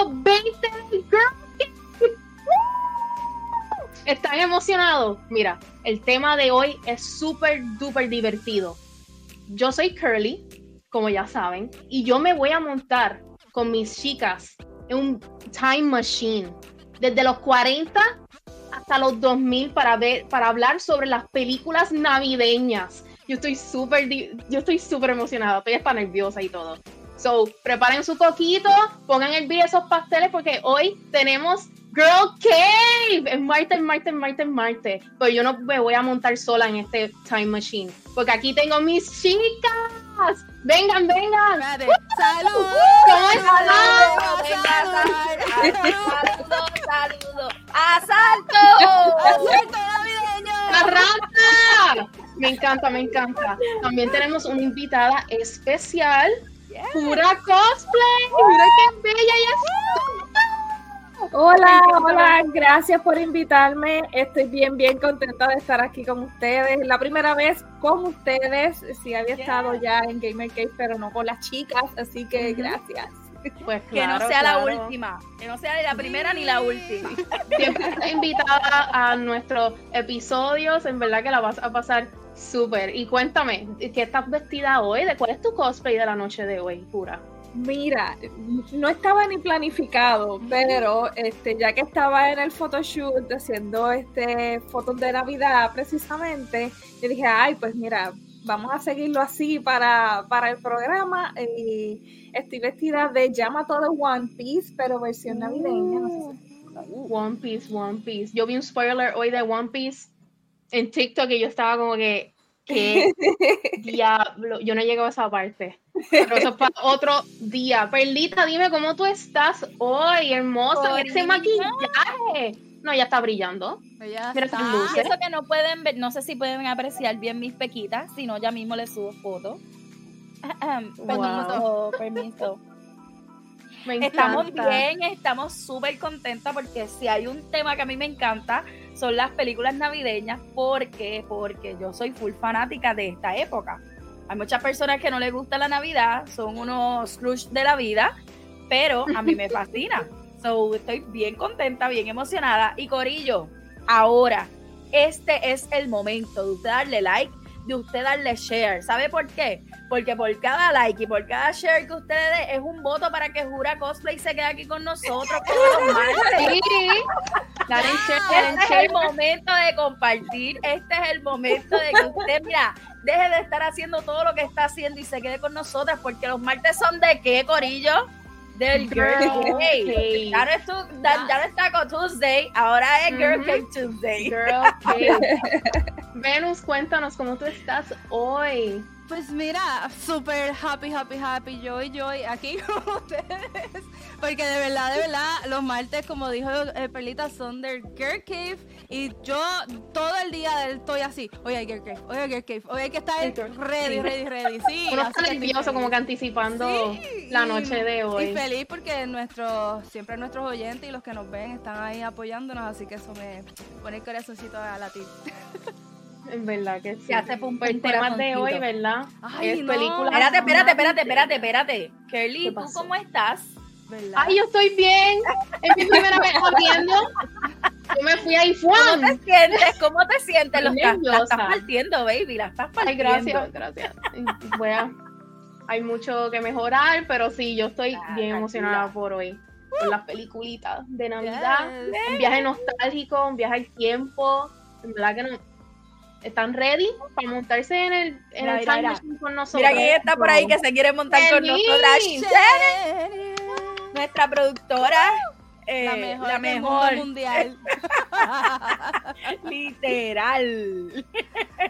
episodio 20 del Girl ¿Están emocionados? Mira, el tema de hoy es súper, duper divertido. Yo soy Curly, como ya saben, y yo me voy a montar con mis chicas en un time machine desde los 40 hasta los 2000 para ver para hablar sobre las películas navideñas. Yo estoy súper yo estoy súper emocionada, estoy hasta nerviosa y todo. So, preparen su coquito, pongan el video esos pasteles porque hoy tenemos Girl Cave. Es Marte, Marte, Marte, Marte. Pero yo no me voy a montar sola en este time machine. Porque aquí tengo mis chicas. Vengan, vengan. ¡Salud! ¿Cómo están? Saludos, saludos. ¡Asalto! ¡Asalto navideño! ¡Arranca! Me encanta, me encanta. También tenemos una invitada especial. Pura cosplay. Mira qué bella ella es. Hola, hola, gracias por invitarme. Estoy bien, bien contenta de estar aquí con ustedes. La primera vez con ustedes, sí había estado ya en Gamer Cave, pero no con las chicas, así que gracias. Pues que no claro, sea la claro. última. Que no sea ni la primera ni la última. Siempre estás invitada a nuestros episodios. En verdad que la vas a pasar súper. Y cuéntame, ¿qué estás vestida hoy? ¿De cuál es tu cosplay de la noche de hoy, pura? Mira, no estaba ni planificado, pero este, ya que estaba en el photoshoot haciendo este fotos de Navidad precisamente, yo dije, ay, pues mira, vamos a seguirlo así para, para el programa. Y estoy vestida de Yamato de One Piece, pero versión navideña. No sé si- One Piece, One Piece. Yo vi un spoiler hoy de One Piece en TikTok y yo estaba como que, ¿qué diablo? Yo no llego a esa parte. Pero eso es para otro día. Perlita, dime cómo tú estás hoy, hermosa, ese maquillaje. No, ya está brillando. Ella Mira está- luces. Eso que no pueden ver, no sé si pueden apreciar bien mis pequitas, si no ya mismo les subo fotos. Permiso, permiso. Me encanta. Estamos bien, estamos súper contentas porque si hay un tema que a mí me encanta son las películas navideñas. ¿Por qué? Porque yo soy full fanática de esta época. Hay muchas personas que no les gusta la Navidad, son unos Scrooge de la vida, pero a mí me fascina. So, estoy bien contenta, bien emocionada. Y Corillo, ahora, este es el momento de darle like, de usted darle share. ¿Sabe por qué? Porque por cada like y por cada share que usted dé es un voto para que Jura Cosplay se quede aquí con nosotros. Sí. Dale share, Este es el momento de compartir, este es el momento de que usted, mira, deje de estar haciendo todo lo que está haciendo y se quede con nosotras, porque los martes son de qué, Corillo? Del Girl. Cave. Ya no, es tu- ya- ya no es Taco Tuesday, ahora es Girl Ujú. Cave Tuesday. Girl, Cave. Venus, cuéntanos cómo tú estás hoy. Pues mira, súper happy, happy, happy, joy, joy, aquí con ustedes. Porque de verdad, de verdad, los martes, como dijo eh, Perlita, son del Girl Cave. Y yo todo el día estoy así. Hoy hay Girl Cave, hoy hay Girl Cave, hoy hay que estar ready, Sí. ready, ready. Sí, Uno está nervioso, como que anticipando Sí, la y- noche de hoy. Y feliz porque nuestros, siempre nuestros oyentes y los que nos ven están ahí apoyándonos, así que eso me pone el corazoncito a latir. En verdad que sí. Se hace pum, el tema de hoy, ¿verdad? Ay, es no. película. Espérate, espérate, espérate, espérate, espérate. Kelly, ¿Qué ¿tú cómo estás? ¿Verdad? Ay, yo estoy bien. Es mi primera vez abriendo. Yo me fui ahí, ¿Cómo ¡fuan! te sientes? ¿Cómo te sientes? Los la, la estás partiendo, baby, la estás Ay, partiendo. gracias, gracias. Voy a- Hay mucho que mejorar, pero sí, yo estoy Ah, bien tranquila. emocionada por hoy. Por las peliculitas de Navidad. Yes. Un viaje nostálgico, un viaje al tiempo. En verdad que no. ¿Están ready para montarse en el, en Mira, el mira, mira. con nosotros? Mira quién está por ahí que se quiere montar con Denise. nosotras. Nuestra productora. eh, La mejor, la del mejor, mundo mundial. literal.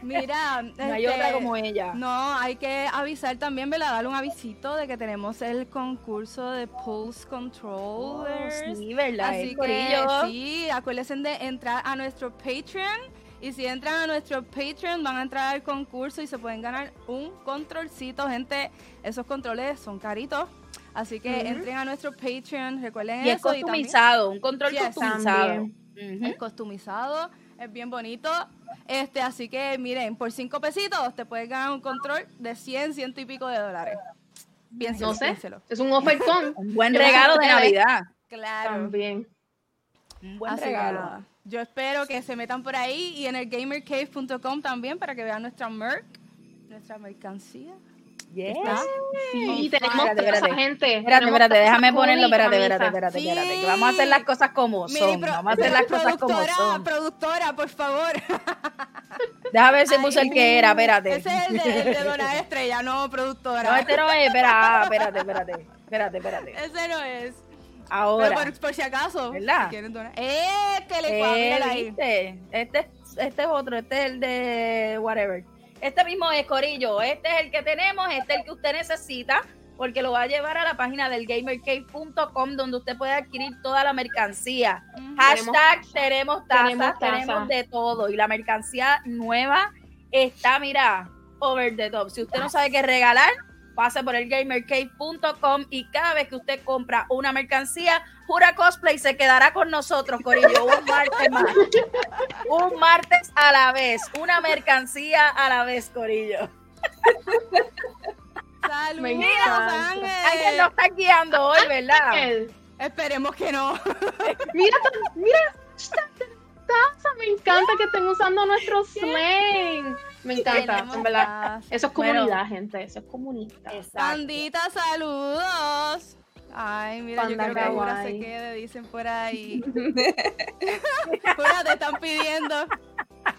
Mira, No hay este, otra como ella. No, hay que avisar también, ¿verdad? Darle un avisito de que tenemos el concurso de Pulse Controllers. Oh, sí, ¿verdad? Así Eh, que sí, acuérdense de entrar a nuestro Patreon. Y si entran a nuestro Patreon, van a entrar al concurso y se pueden ganar un controlcito. Gente, esos controles son caritos. Así que entren a nuestro Patreon. Recuerden Y es eso. y también- customizado, un control Yes, customizado. es customizado, es bien bonito. Este, así que miren, por cinco pesitos te puedes ganar un control de 100, ciento y pico de dólares. Piénselo, No sé. piénselo. Es un ofertón. Un buen regalo de Navidad. Claro. También. Un buen Así regalo. Yo espero que se metan por ahí y en el gamercave.com también para que vean nuestra merch, nuestra mercancía. Yes. Está. Sí, Oh, tenemos espérate, toda esa espérate. gente. Espérate, espérate, déjame ponerlo, espérate, espérate, espérate, Sí. espérate, que vamos a hacer las cosas como son, pro- vamos a hacer las cosas como productora, son. productora, por favor. Déjame ver si puse el que era, espérate. Ese es el de, el de Dona Estrella, no productora. No, este no es, espera, ah, espérate, espérate, espérate, espérate. Ese no es. Ahora, Pero por, por si acaso. ¿Verdad? Si quieren donar. ¡Eh! Que le cuadra, eh, ahí. Este, este es otro, este es el de whatever. Este mismo es Corillo, este es el que tenemos, este es el que usted necesita, porque lo va a llevar a la página del gamercave.com donde usted puede adquirir toda la mercancía. Hashtag tenemos tazas, tenemos de todo. Y la mercancía nueva está, mira, over the top. Si usted no sabe qué regalar, pase por el gamercave.com y cada vez que usted compra una mercancía, Jura Cosplay se quedará con nosotros, Corillo, un martes más. Un martes a la vez, una mercancía a la vez, Corillo. Saludos. Ángel Ángel. nos está guiando hoy, ¿verdad? Esperemos que no. Mira, mira taza. Me encanta que estén usando nuestro slang. Me encanta, en verdad. Eso es Bueno. comunidad, gente. Eso es comunista. Pandita, saludos. Ay, mira, Panda yo creo que Jura se quede, dicen por ahí. Jura, te están pidiendo.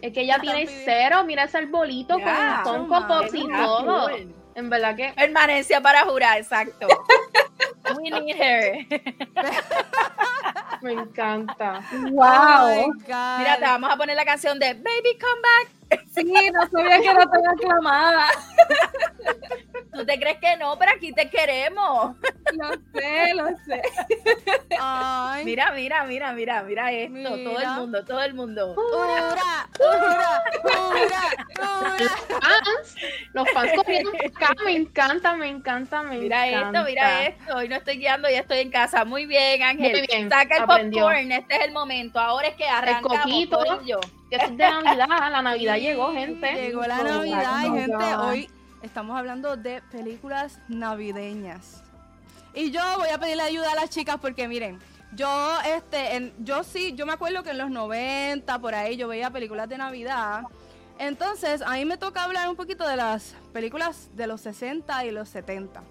Es que ella tiene pidiendo- cero. Mira ese arbolito con Chuma, Funko Pops y todo. cool. En verdad que Permanencia para jurar, exacto. We need her. me encanta. Oh ¡Wow! God. Mira, te vamos a poner la canción de Baby Come Back. Sí, no sabía que era tan aclamada. ¿Tú te crees que no? Pero aquí te queremos. Lo sé, lo sé. Ay, Mira, mira, mira, mira, mira esto. Todo el Mira. mundo, todo el mundo. Ura, ura, ura, los fans corriendo acá. Me encanta, me encanta, me Mira encanta. esto, mira esto. Hoy no estoy guiando, ya estoy en casa. Muy bien, Ángel. Muy bien, Saca el aprendió. popcorn. Este es el momento. Ahora es que arrancamos. coquito. corillo. Que esto es de Navidad. La Navidad llegó, gente. Llegó la Navidad y my gente, hoy estamos hablando de películas navideñas. Y yo voy a pedirle ayuda a las chicas porque miren, yo este en- yo sí, yo me acuerdo que en los 90 por ahí yo veía películas de Navidad. Entonces, a mí me toca hablar un poquito de las películas de los 60 y los 70.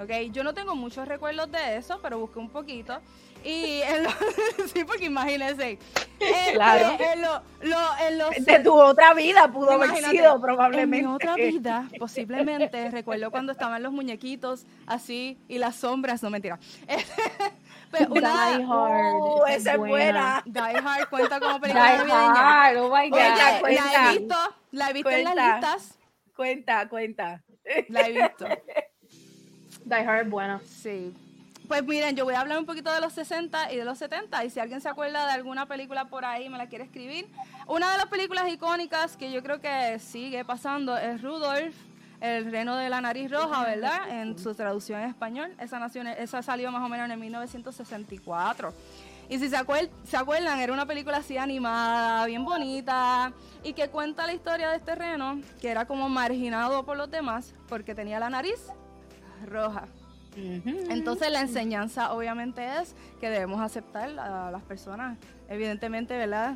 ¿Ok? Yo no tengo muchos recuerdos de eso, pero busqué un poquito. Y en los, sí, porque imagínense. Este, Claro. En, lo- lo- en los De tu otra vida pudo haber sido, probablemente. En mi otra vida, posiblemente, recuerdo cuando estaban los muñequitos así y las sombras, no mentira. Pues una, Die Hard. Uh, esa es buena. Die Hard cuenta como Die película navideña. Hard, oh my Cuenta, God. cuenta. La he visto, la he visto en las Cuenta. listas, Cuenta, cuenta. la he visto. Die Hard es buena. Sí. Pues miren, yo voy a hablar un poquito de los 60 y de los 70 y si alguien se acuerda de alguna película por ahí me la quiere escribir. Una de las películas icónicas que yo creo que sigue pasando es Rudolph, el reno de la nariz roja, ¿verdad? En su traducción en español. Esa, nació, en- esa salió más o menos en 1964. Y si se, acuer- se acuerdan, era una película así animada, bien bonita, y que cuenta la historia de este reno, que era como marginado por los demás porque tenía la nariz roja. Entonces la enseñanza obviamente es que debemos aceptar a las personas, evidentemente, ¿verdad?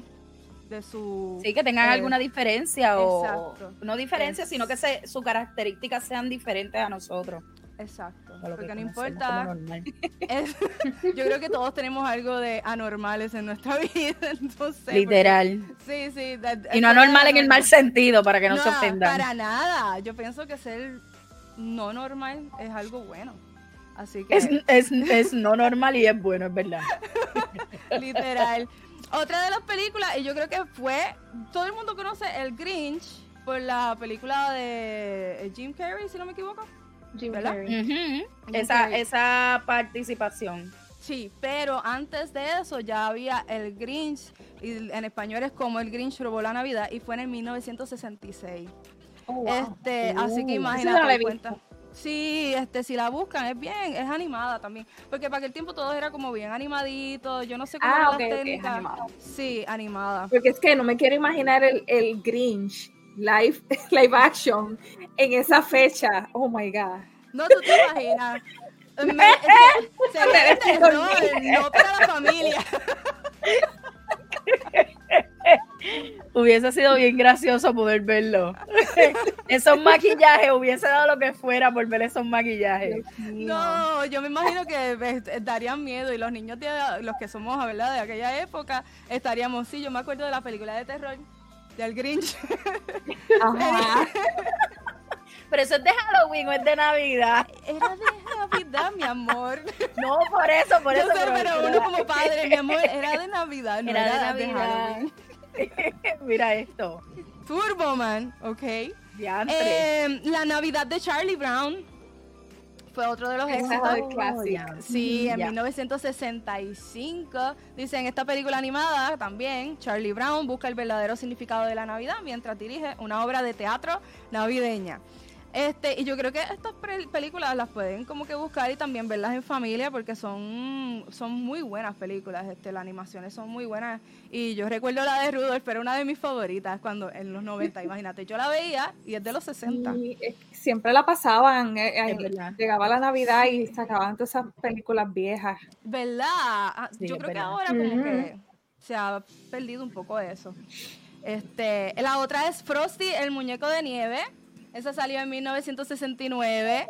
De su... Sí, que tengan Eh, alguna diferencia o exacto. no diferencia, Es- sino que se, sus características sean diferentes a nosotros. Exacto, porque no importa. es- yo creo que todos tenemos algo de anormales en nuestra vida, entonces... Literal. porque- sí, sí. Y no anormal en el mal sentido, para que no, se No, ofendan. Para nada. Yo pienso que ser no normal es algo bueno. Así que... Es, es, es no normal y es bueno, es verdad. Literal. Otra de las películas, y yo creo que fue, todo el mundo conoce El Grinch por la película de Jim Carrey, si no me equivoco. Jim ¿Verdad? Carrey. Esa, esa participación. Sí, pero antes de eso ya había El Grinch, y en español es como El Grinch robó la Navidad, y fue en el 1966. Oh, wow. Este, así que Uh, imagínate, no cuenta. Sí, este, si la buscan, es bien, es animada también. Porque para aquel tiempo todo era como bien animadito, yo no sé cómo Ah, eran ok, las técnicas. animada. Sí, animada. Porque es que no me quiero imaginar el, el Grinch live, live action en esa fecha. Oh my God. No, tú te imaginas. Me- es que sería de terror, no para la familia. Hubiese sido bien gracioso poder verlo. esos maquillajes, hubiese dado lo que fuera por ver esos maquillajes. No, yo me imagino que eh, darían miedo y los niños, de, los que somos, ¿verdad? De aquella época, estaríamos, sí, yo me acuerdo de la película de terror del Grinch. Ajá. Pero eso es de Halloween o es de Navidad. Era de Navidad, mi amor. No, por eso, por Yo eso. sé, pero uno como padre, mi amor, era de Navidad, no Era era, de de, Navidad. Halloween. Mira esto. Turbo Man, ok. Eh, la Navidad de Charlie Brown fue otro de los éxitos. Sí, en Ya. 1965. Dice en esta película animada también, Charlie Brown busca el verdadero significado de la Navidad mientras dirige una obra de teatro navideña. Este, y yo creo que estas películas las pueden como que buscar y también verlas en familia porque son, son muy buenas películas, este, las animaciones son muy buenas. Y yo recuerdo la de Rudolph, era una de mis favoritas cuando en los 90, imagínate, yo la veía y es de los 60. Y, eh, siempre la pasaban. eh, eh, llegaba la Navidad y sacaban todas esas películas viejas. ¿Verdad? Ah, Sí, Yo creo que ahora como que se ha perdido un poco eso. Este, la otra es Frosty, el muñeco de nieve. Esa salió en 1969.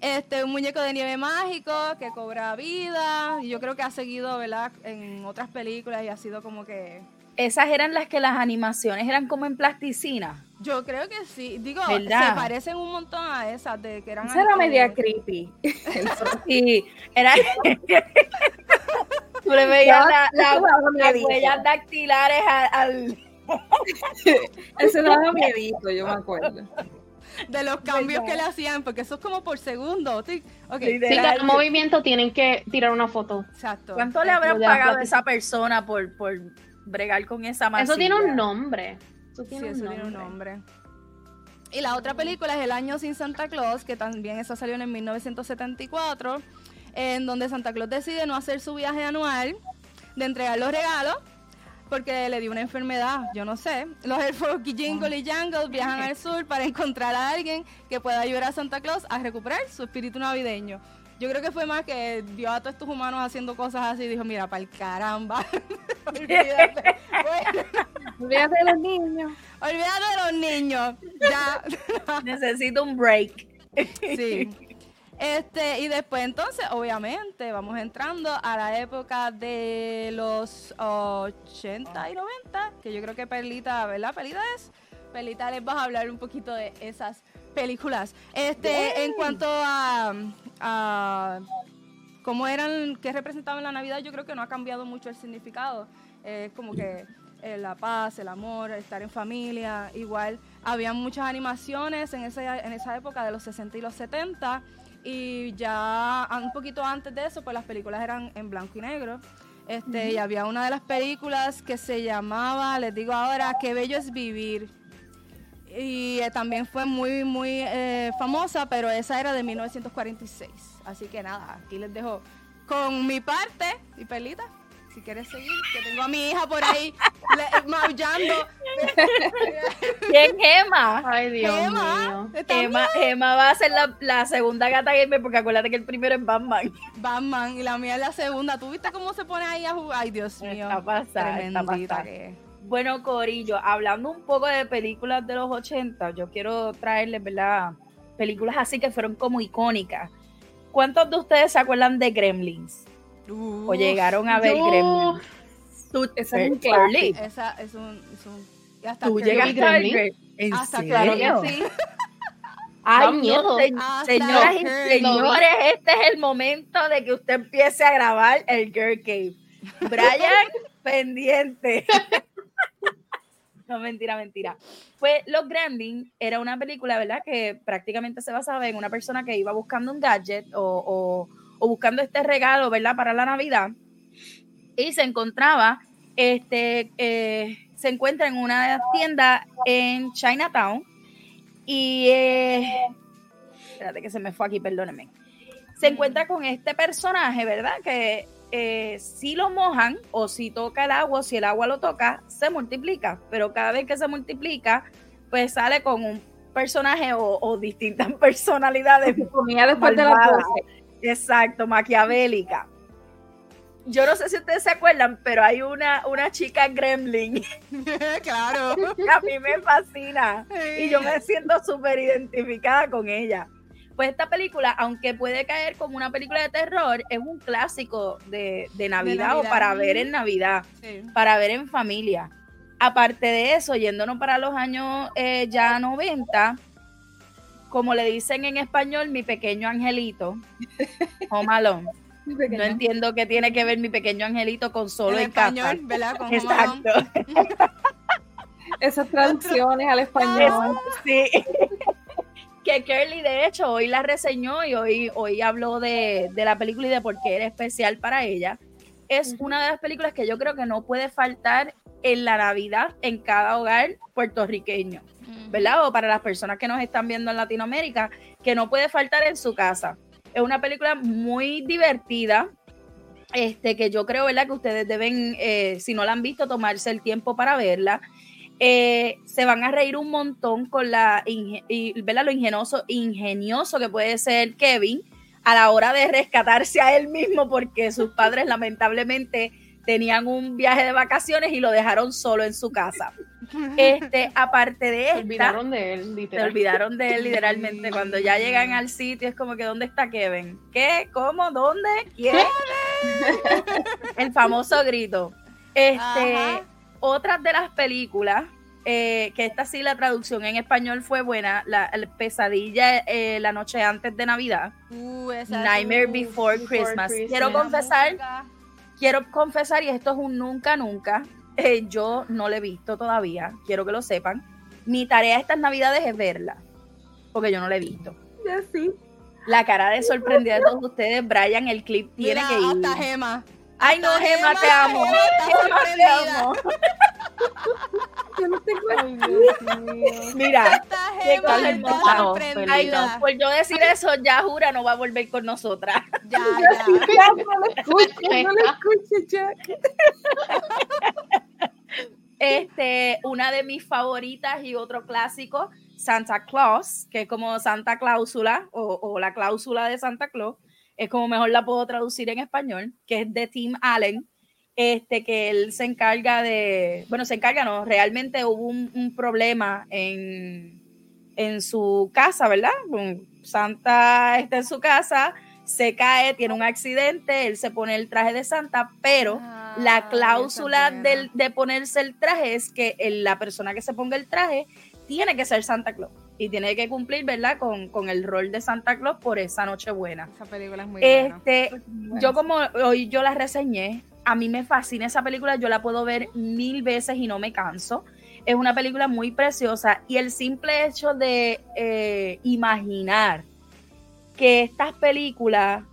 Este, un muñeco de nieve mágico que cobra vida. Y yo creo que ha seguido, ¿verdad? En otras películas y ha sido como que... Esas eran las que las animaciones eran como en plasticina. Yo creo que sí. Digo, ¿Verdad? se parecen un montón a esas de que eran... Esa era media creepy. Y era. Tú le veías la- las huellas dactilares al. al- Ese daba miedito, yo me acuerdo. De los cambios que le hacían, porque eso es como por segundo. Sí, ok, Sí, cada movimiento tienen que tirar una foto. exacto. ¿Cuánto le habrán pagado a esa persona por, por bregar con esa masilla? Eso tiene un nombre. Eso Sí, tiene, eso un, tiene un nombre. nombre. Y la otra película es El año sin Santa Claus, que también esa salió en el 1974, en donde Santa Claus decide no hacer su viaje anual de entregar los regalos porque le dio una enfermedad, yo no sé. Los elfos Jingle y Jangle viajan al sur para encontrar a alguien que pueda ayudar a Santa Claus a recuperar su espíritu navideño. Yo creo que fue más que vio a todos estos humanos haciendo cosas así y dijo, mira, para el caramba. Olvídate. Olvídate de los niños. Olvídate de los niños. Ya. Necesito un break. sí. Este, y después entonces, obviamente, vamos entrando a la época de los 80 y 90, que yo creo que Perlita, ¿verdad? Perlita es. Perlita les va a hablar un poquito de esas películas. Este, en cuanto a, a cómo eran, qué representaban la Navidad, yo creo que no ha cambiado mucho el significado. Es como que eh, la paz, el amor, estar en familia, igual. Había muchas animaciones en esa, en esa época de los 60 y los 70 y ya un poquito antes de eso, pues las películas eran en blanco y negro. Este, Y había una de las películas que se llamaba, les digo ahora, Qué bello es vivir. Y eh, también fue muy, muy eh, famosa, pero esa era de 1946. Así que nada, aquí les dejo con mi parte. Y Perlita, si quieres seguir, que tengo a mi hija por ahí le- maullando. ¿Quién Emma? Ay, Dios Emma, mío. Emma, Emma va a ser la, la segunda gata gamer porque acuérdate que el primero es Batman. Batman y la mía es la segunda. ¿Tú viste cómo se pone ahí a jugar? Ay, Dios mío. Está pasada, está pasada. que. Bueno, Corillo, hablando un poco de películas de los 80, yo quiero traerles, ¿verdad? Películas así que fueron como icónicas. ¿Cuántos de ustedes se acuerdan de Gremlins? O llegaron a ver Yo- Gremlins. Tú, es un Shirley, Esa es un. Es un hasta tú. ¿En Hasta serio? claro que sí. Ay, no, miedo. se- Hasta señoras y señores, este es el momento de que usted empiece a grabar el Girl Cave. Brian, pendiente. No, mentira, mentira. Pues Los Gremlins era una película, ¿verdad? Que prácticamente se basaba en una persona que iba buscando un gadget o, o- o buscando este regalo, ¿verdad? Para la Navidad. Y se encontraba, este, eh, se encuentra en una tienda en Chinatown. Y, eh, espérate que se me fue aquí, perdónenme. Se encuentra con este personaje, ¿verdad? Que eh, si lo mojan o si toca el agua, o si el agua lo toca, se multiplica. Pero cada vez que se multiplica, pues sale con un personajes o, distintas personalidades. comía después de la Exacto, maquiavélica. Yo no sé si ustedes se acuerdan, pero hay una, una chica gremlin. claro. a mí me fascina. Y yo me siento súper identificada con ella. Pues esta película, aunque puede caer como una película de terror, es un clásico de, Navidad, o para ver en Navidad, para ver en familia. Aparte de eso, yéndonos para los años eh, ya 90, como le dicen en español, mi pequeño angelito, o malón. No entiendo qué tiene que ver mi pequeño angelito con solo en español, ¿verdad? Exacto. Esas traducciones al español. Sí. que Curly, de hecho, hoy la reseñó y hoy, hoy habló de, de la película y de por qué era especial para ella. Es una de las películas que yo creo que no puede faltar en la Navidad en cada hogar puertorriqueño, ¿verdad? O para las personas que nos están viendo en Latinoamérica, que no puede faltar en su casa. Es una película muy divertida, este, que yo creo, ¿verdad? Que ustedes deben, eh, si no la han visto, tomarse el tiempo para verla. Eh, se van a reír un montón con la, ¿verdad? Lo ingenioso, ingenioso que puede ser Kevin a la hora de rescatarse a él mismo porque sus padres lamentablemente tenían un viaje de vacaciones y lo dejaron solo en su casa. Este, aparte de esto. Se olvidaron de él, literalmente. Se olvidaron de él, literalmente. Cuando ya llegan al sitio, es como que, ¿dónde está Kevin? ¿Qué? ¿Cómo? ¿Dónde? ¿Quién? El famoso grito. Este, otras de las películas, eh, que esta sí la traducción en español fue buena, la, pesadilla eh, la noche antes de Navidad. Uh, Nightmare Before, Christmas. Quiero confesar quiero confesar, y esto es un nunca, nunca, eh, yo no la he visto todavía, quiero que lo sepan. Mi tarea estas navidades es verla, porque yo no la he visto. Ya sí. La cara de sorprendida de todos ustedes, Brian, el clip tiene que ir. Hasta Gema. Ay, no, Gema, te amo. Gema, te amo. Yo no Mira, qué Ay, no, por yo decir eso, ya jura no va a volver con nosotras. Ya, ya. no lo escuches, no lo escuches, ya. Este, una de mis favoritas y otro clásico, Santa Claus, que es como Santa Cláusula o, o la cláusula de Santa Claus, es como mejor la puedo traducir en español, que es de Tim Allen este, que él se encarga de, bueno, se encarga, no, realmente hubo un, problema en, en, su casa, ¿verdad? Santa está en su casa, se cae, tiene un accidente, él se pone el traje de Santa, pero ah, la cláusula de ponerse el traje es que la persona que se ponga el traje tiene que ser Santa Claus y tiene que cumplir, ¿verdad? Con, con, el rol de Santa Claus por esa noche buena. Esa película es muy este, buena. Yo como hoy yo la reseñé, a mí me fascina esa película, yo la puedo ver mil veces y no me canso. Es una película muy preciosa y el simple hecho de eh, imaginar que estas películas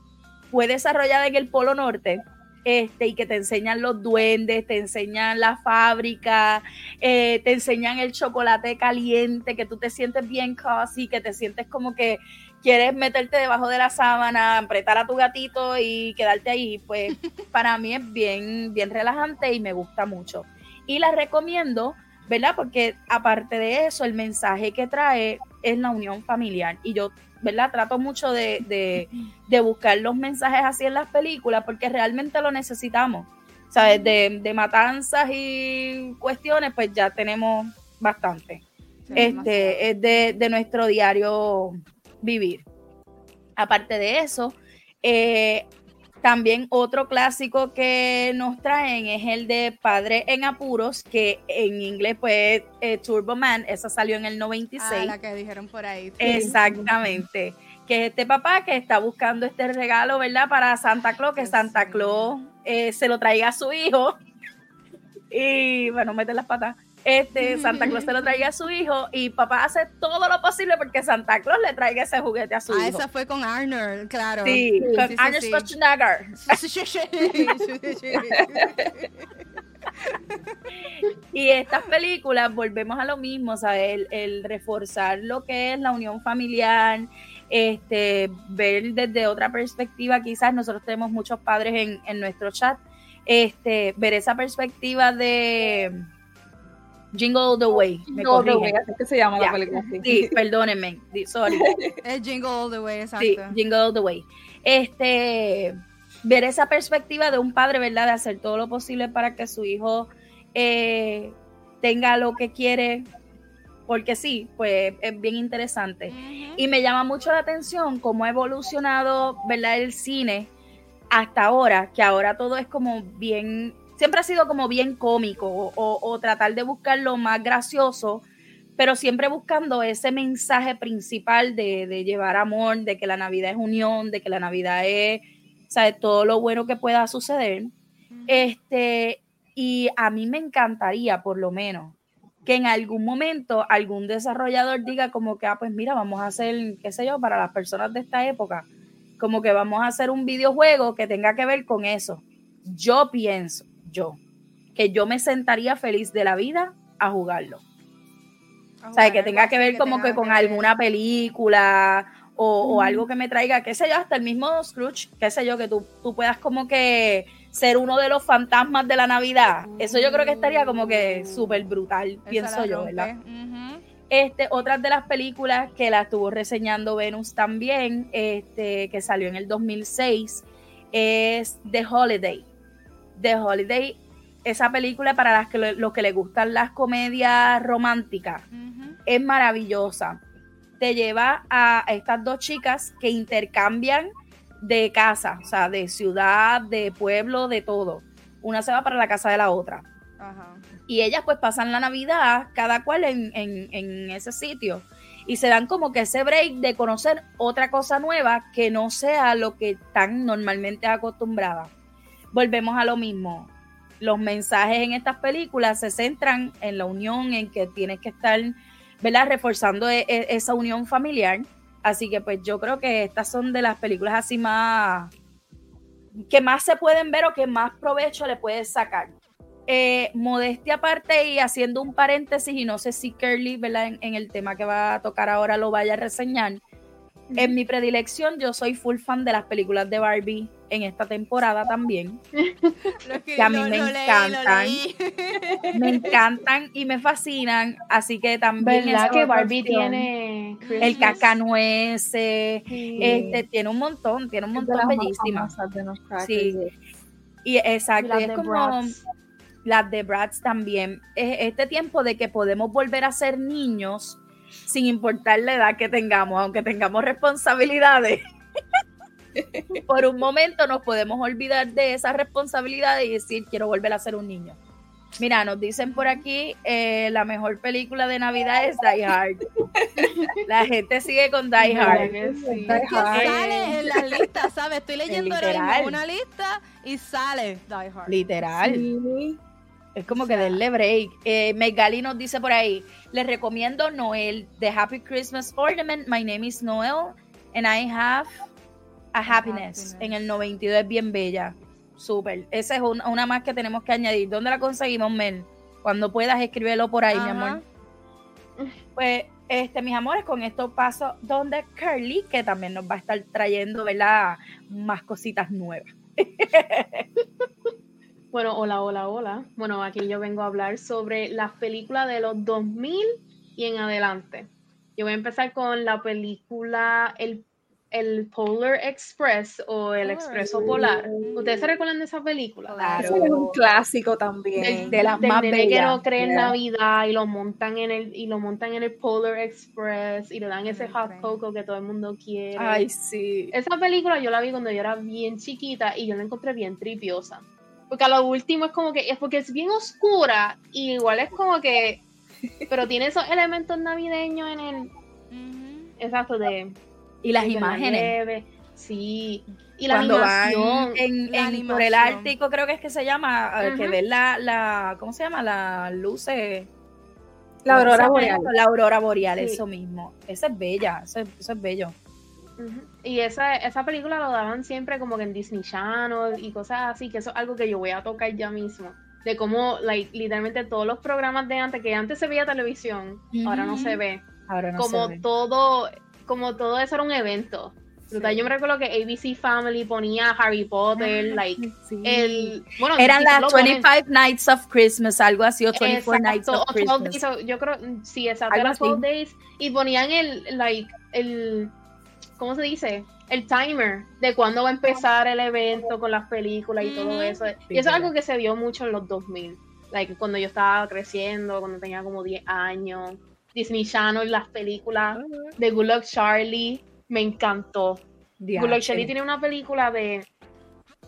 fue desarrollada en el Polo Norte este, y que te enseñan los duendes, te enseñan la fábrica, eh, te enseñan el chocolate caliente, que tú te sientes bien cozy, que te sientes como que quieres meterte debajo de la sábana, apretar a tu gatito y quedarte ahí, pues para mí es bien, bien relajante y me gusta mucho. Y la recomiendo, ¿verdad? Porque aparte de eso, el mensaje que trae es la unión familiar. Y yo, ¿verdad? Trato mucho de, de, buscar los mensajes así en las películas porque realmente lo necesitamos. ¿Sabes? De, de matanzas y cuestiones, pues ya tenemos bastante. este es de, de nuestro diario vivir. Aparte de eso, eh, también otro clásico que nos traen es el de Padre en Apuros, que en inglés pues eh, Turbo Man, esa salió en el 96. Ah, la que dijeron por ahí. Exactamente. Que es este papá que está buscando este regalo, ¿verdad? Para Santa Claus, que Santa Claus eh, se lo traiga a su hijo. Y bueno, mete las patas este, Santa Claus se lo traía a su hijo y papá hace todo lo posible porque Santa Claus le traiga ese juguete a su ah, hijo. esa fue con Arnold, claro. Sí, con Arnold Schwarzenegger. y estas películas volvemos a lo mismo, ¿sabes? El, reforzar lo que es la unión familiar, este, ver desde otra perspectiva, quizás nosotros tenemos muchos padres en, en nuestro chat, este, ver esa perspectiva de Jingle All the Way. Me No, the corrigen. way, así que se llama la película. sí. Sí, perdónenme. Sorry. Es Jingle All the Way, exacto. Sí, Jingle All the Way. Este, ver esa perspectiva de un padre, ¿verdad? De hacer todo lo posible para que su hijo eh, tenga lo que quiere, porque sí, pues es bien interesante. Y me llama mucho la atención cómo ha evolucionado, ¿verdad? El cine hasta ahora, que ahora todo es como bien, siempre ha sido como bien cómico o, o- o tratar de buscar lo más gracioso, pero siempre buscando ese mensaje principal de, de llevar amor, de que la Navidad es unión, de que la Navidad es, ¿sabes? Todo lo bueno que pueda suceder. Este, y a mí me encantaría, por lo menos, que en algún momento algún desarrollador diga como que, ah, pues mira, vamos a hacer, qué sé yo, para las personas de esta época, como que vamos a hacer un videojuego que tenga que ver con eso. Yo pienso, yo, que yo me sentaría feliz de la vida a jugarlo. A O sea, que tenga que ver como que con alguna película o, o algo que me traiga, qué sé yo, hasta el mismo Scrooge, qué sé yo, que tú, tú puedas como que ser uno de los fantasmas de la Navidad. Eso yo creo que estaría como que súper brutal, Esa pienso yo. ¿verdad? Ujú. Este, otras de las películas que la estuvo reseñando Venus también, este, que salió en el 2006, es The Holiday. The Holiday, esa película para las que le- los que les gustan las comedias románticas, es maravillosa. Te lleva a estas dos chicas que intercambian de casa, o sea, de ciudad, de pueblo, de todo. Una se va para la casa de la otra. Ajá. Y ellas pues pasan la Navidad, cada cual en, en- en ese sitio. Y se dan como que ese break de conocer otra cosa nueva que no sea lo que están normalmente acostumbradas. Volvemos a lo mismo. Los mensajes en estas películas se centran en la unión, en que tienes que estar, ¿verdad? Reforzando e- e- esa unión familiar. Así que pues yo creo que estas son de las películas así más que más se pueden ver o que más provecho le puedes sacar. Eh, modestia aparte y haciendo un paréntesis, y no sé si Curly, ¿verdad? En, en el tema que va a tocar ahora lo vaya a reseñar. En mi predilección, yo soy full fan de las películas de Barbie en esta temporada también. Lo Que a mí me lo encantan. leí. Me encantan y me fascinan, así que también ¿Verdad que Barbie tiene el cacanueces, Sí. este, tiene un montón, tiene un montón bellísimas. Sí. Y exacto, y es como Bratz. las de Bratz también. Es este tiempo de que podemos volver a ser niños sin importar la edad que tengamos, aunque tengamos responsabilidades. Por un momento nos podemos olvidar de esas responsabilidades y decir, quiero volver a ser un niño. Mira, nos dicen por aquí, eh, la mejor película de Navidad es Die Hard. La gente sigue con Die ¿Verdad Hard. que sí? Die Es que Hard. sale en las listas, ¿sabes? Estoy leyendo ahora mismo una lista y sale Die Hard. Literal. Sí. Es como que denle break. Eh, Megali nos dice por ahí, les recomiendo Noel, The Happy Christmas Ornament. My name is Noel and I have a happiness. happiness. En el 92 es bien bella. Súper. Esa es una, una más que tenemos que añadir. ¿Dónde la conseguimos, Mel? Cuando puedas, escríbelo por ahí, mi amor. Pues, este, mis amores, con esto paso donde Curly, que también nos va a estar trayendo, ¿verdad? Más cositas nuevas. Bueno, hola, hola, hola. Bueno, aquí yo vengo a hablar sobre las películas de los 2000 y en adelante. Yo voy a empezar con la película El, el Polar Express o El Ay. Expreso Polar. ¿Ustedes se recuerdan de esa película? Claro. Es un clásico también. Del, de las del más nene que no cree en Yeah. Navidad y lo montan en el y lo montan en el Polar Express y le dan ese hot cocoa que todo el mundo quiere. Ay, sí. Esa película yo la vi cuando yo era bien chiquita y yo la encontré bien tripiosa. Porque a lo último es como que es porque es bien oscura y igual es como que pero tiene esos elementos navideños en el exacto de Y las de imágenes. sí, y la Cuando animación. en, La en- por el. Ártico, creo que es que se llama, eh, que Ujú. ven la, la, ¿cómo se llama? Las luces. La ¿cómo se aurora boreal. La aurora boreal, Sí. eso mismo. Esa es bella, eso, es- eso es bello. Ujú. Y esa, esa película lo daban siempre como que en Disney Channel y cosas así, que eso es algo que yo voy a tocar ya mismo. De cómo, like, literalmente todos los programas de antes, que antes se veía televisión, ahora no se ve. Ahora no como se ve. todo, como todo eso era un evento. Brutal. Yo me recuerdo que ABC Family ponía Harry Potter, like, Sí. el... Bueno, Eran sí, las lo ponen. 25 Nights of Christmas, algo así, o 24 Nights Exacto, of o 12 Christmas. days, o- yo creo, sí, exacto, Algo era así. 12 days, y ponían el, like, el, ¿cómo se dice? El timer de cuándo va a empezar el evento con las películas y todo eso. Y eso es algo que se dio mucho en los 2000, like, cuando yo estaba creciendo, cuando tenía como 10 años, Disney Channel, las películas de Good Luck Charlie, me encantó. Good Luck Charlie tiene una película de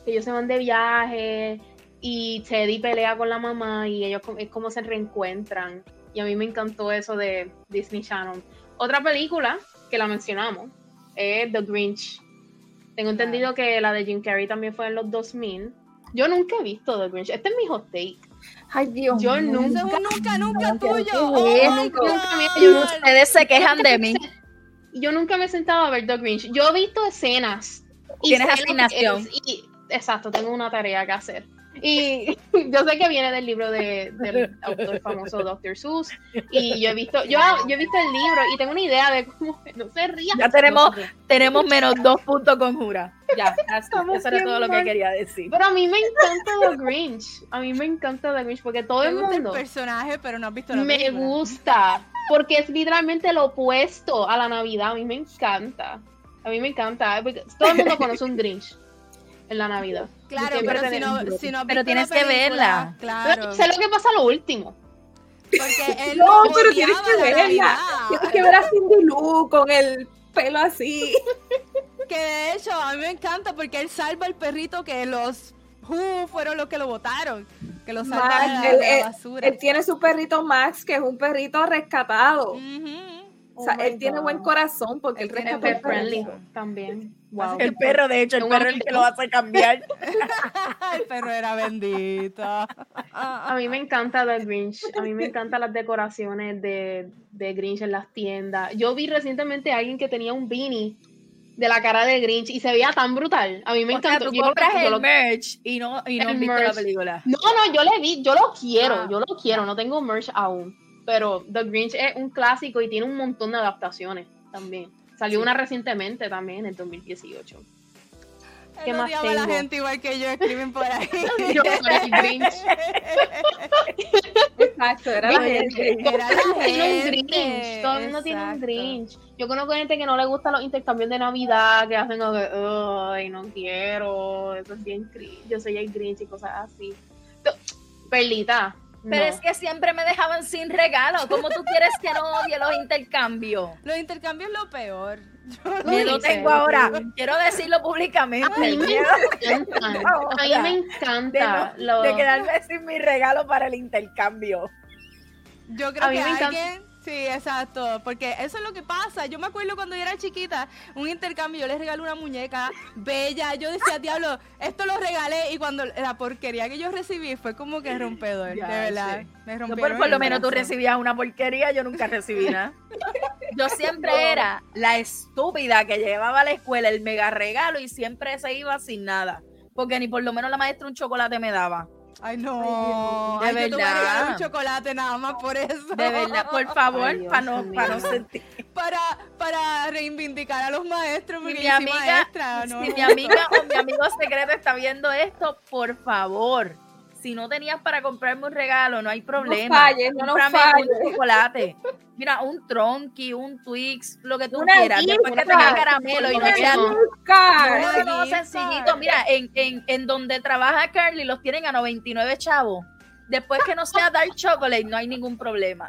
que ellos se van de viaje y Teddy pelea con la mamá y ellos es como se reencuentran. Y a mí me encantó eso de Disney Channel. Otra película que la mencionamos es The Grinch. Tengo entendido que la de Jim Carrey también fue en los 2000. Yo nunca he visto The Grinch. Este es mi hot take. Ay, Dios Yo mío. nunca- Eso es un nunca, nunca tuyo. Oh nunca- nunca Ustedes se quejan de mí. Yo nunca me he sentado a ver The Grinch. Yo he visto escenas. y Tienes asignación. es, y- exacto, tengo una tarea que hacer. Y yo sé que viene del libro de, del autor famoso Dr. Seuss. Y yo he visto, yo, yo he visto el libro y tengo una idea de cómo no se ría. Ya tenemos-. Tenemos menos dos puntos con Jura. Ya, Estamos eso era todo lo que quería decir. Pero a mí me encanta The Grinch. A mí me encanta The Grinch porque todo Te el gusta el mundo personaje, pero no has visto la me película. gusta. Porque es literalmente lo opuesto a la Navidad. A mí me encanta. A mí me encanta. Todo el mundo conoce un Grinch en la Navidad. Claro, pero si no, si no Pero tienes que verla. Claro. Sé lo que pasa lo último. Porque él No, no, pero tienes que la verla. Tienes que ver a Cindy Lou con el pelo así. Que de hecho a mí me encanta porque él salva al perrito que los Who fueron los que lo votaron. Que lo salvan Max, de, él, la- de la él- basura. él tiene su perrito Max, que es un perrito rescatado. O sea, Oh él tiene buen corazón porque Él él rescató friendly también. Wow. El perro, de hecho, el perro es el que lo hace cambiar. el perro era bendito. A mí me encanta The Grinch. A mí me encantan las decoraciones de, de Grinch en las tiendas. Yo vi recientemente a alguien que tenía un beanie de la cara de Grinch y se veía tan brutal. A mí me O sea, encantó. tú Yo compras el lo- merch y no, y no la película. No, no, yo le vi, yo lo quiero, Ah. yo lo quiero, no tengo merch aún, pero The Grinch es un clásico y tiene un montón de adaptaciones también. Salió Sí. una recientemente también en el 2018. ¿Qué Él más a la tengo? gente igual que yo, escriben por ahí. Yo soy el Grinch. Exacto, era la gente. Todo Era el la mundo tiene un Grinch, todo el mundo tiene un. Grinch. Yo conozco gente que no le gustan los intercambios de Navidad, que hacen como que, ay, no quiero, eso es bien Grinch, yo soy el Grinch y cosas así. Perlita, Pero no. es que siempre me dejaban sin regalo. ¿Cómo tú quieres que no odie los intercambios? Los intercambios es lo peor. Miedo dices, tengo ahora. Quiero decirlo públicamente. A mí me Miedo encantan. A mí me encanta. de, lo- de quedarme sin mi regalo para el intercambio. Yo creo A mí que me encanta- alguien. Sí, exacto. Porque eso es lo que pasa. Yo me acuerdo cuando yo era chiquita, un intercambio, yo les regalé una muñeca bella. Yo decía, diablo, esto lo regalé. Y cuando la porquería que yo recibí fue como que rompedor. Ya, de verdad. sí. Me No, por, lo menos tú recibías una porquería, yo nunca recibí nada. Yo siempre era la estúpida que llevaba a la escuela el mega regalo y siempre se iba sin nada. Porque ni por lo menos la maestra un chocolate me daba. Ay, no. De Ay, yo verdad. regalar un chocolate nada más por eso. De verdad, por favor, Ay, Dios para no, mío. pa' no sentir. Para, para reivindicar a los maestros. Porque mi yo amiga, maestra, ¿no? si mi amiga o mi amigo secreto está viendo esto, por favor, si no tenías para comprarme un regalo, no hay problema. falles, no nos Cómprame falles. un chocolate. Mira, un tronqui, un Twix, lo que tú Una quieras. Después que tenga caramelo y no sea no, no, sencillito. Mira, en, en, en donde trabaja Carly los tienen a 99 chavos. Después que no sea Dark Chocolate, no hay ningún problema.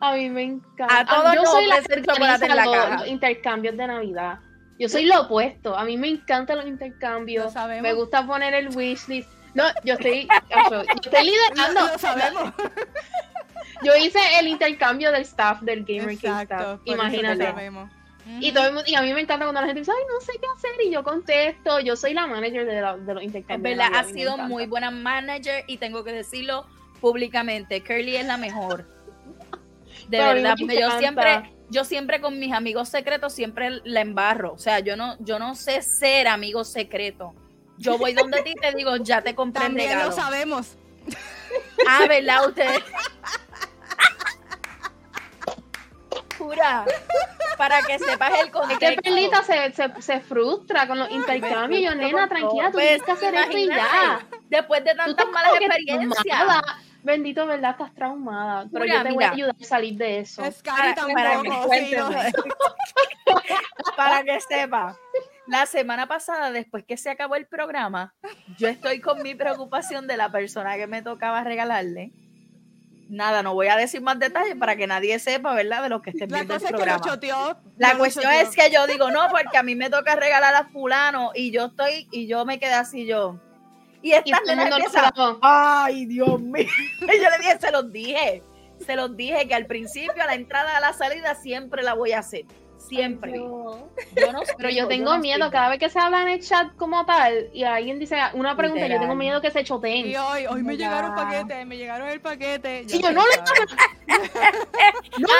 A mí me encanta. A todos yo nos soy la que chocolate en la caja. intercambios de Navidad. Yo soy lo opuesto. A mí me encantan los intercambios. Lo. Me gusta poner el wishlist. No, yo estoy, yo estoy liderando. Lo, lo sabemos. Yo hice el intercambio del staff del Gamer King Exacto. staff. eso lo Imagínate. sabemos. Y, todo el mundo- y a mí me encanta cuando la gente dice, ay, no sé qué hacer. Y yo contesto. Yo soy la manager de, la- de los Es intercambios. de verdad, ha sido muy buena manager y tengo que decirlo públicamente. Curly es la mejor. De Pero verdad, me porque yo siempre, yo siempre con mis amigos secretos siempre la embarro. O sea, yo no, yo no sé ser amigo secreto. Yo voy donde ti y te digo, ya te compré el También regalo. lo sabemos. Ah, ¿verdad? Ustedes. Jura. para que sepas el Es contexto. que Perlita se, se, se frustra con los intercambios. Yo, nena, tranquila, tú Pues, tienes que hacer eso y ya. imagínate, Después de tantas malas experiencias. Bendito, ¿verdad? Estás traumada. Pero Mira, yo te voy a ayudar a salir de eso. Scary Para- para que sí, no. para que sepa. La semana pasada, después que se acabó el programa, yo estoy con mi preocupación de la persona que me tocaba regalarle. Nada, no voy a decir más detalles para que nadie sepa, ¿verdad? De lo que estén La viendo el cosa es que lo programa. choteó. La lo cuestión choteó. es que yo digo, no, porque a mí me toca regalar a fulano y yo estoy, y yo me quedé así yo. Y Y esta todo el nena mundo lo empieza, grabó. ay, Dios mío. Y yo le dije, se los dije, se los dije que al principio, a la entrada, a la salida, siempre la voy a hacer. Siempre. Yo- Yo no Pero yo tengo no miedo cada vez que se habla en el chat como tal y alguien dice una pregunta, yo Literal. tengo miedo que se choteen. Y hoy, hoy me Ya. llegaron paquetes, me llegaron el paquete. Y yo, no le sabes.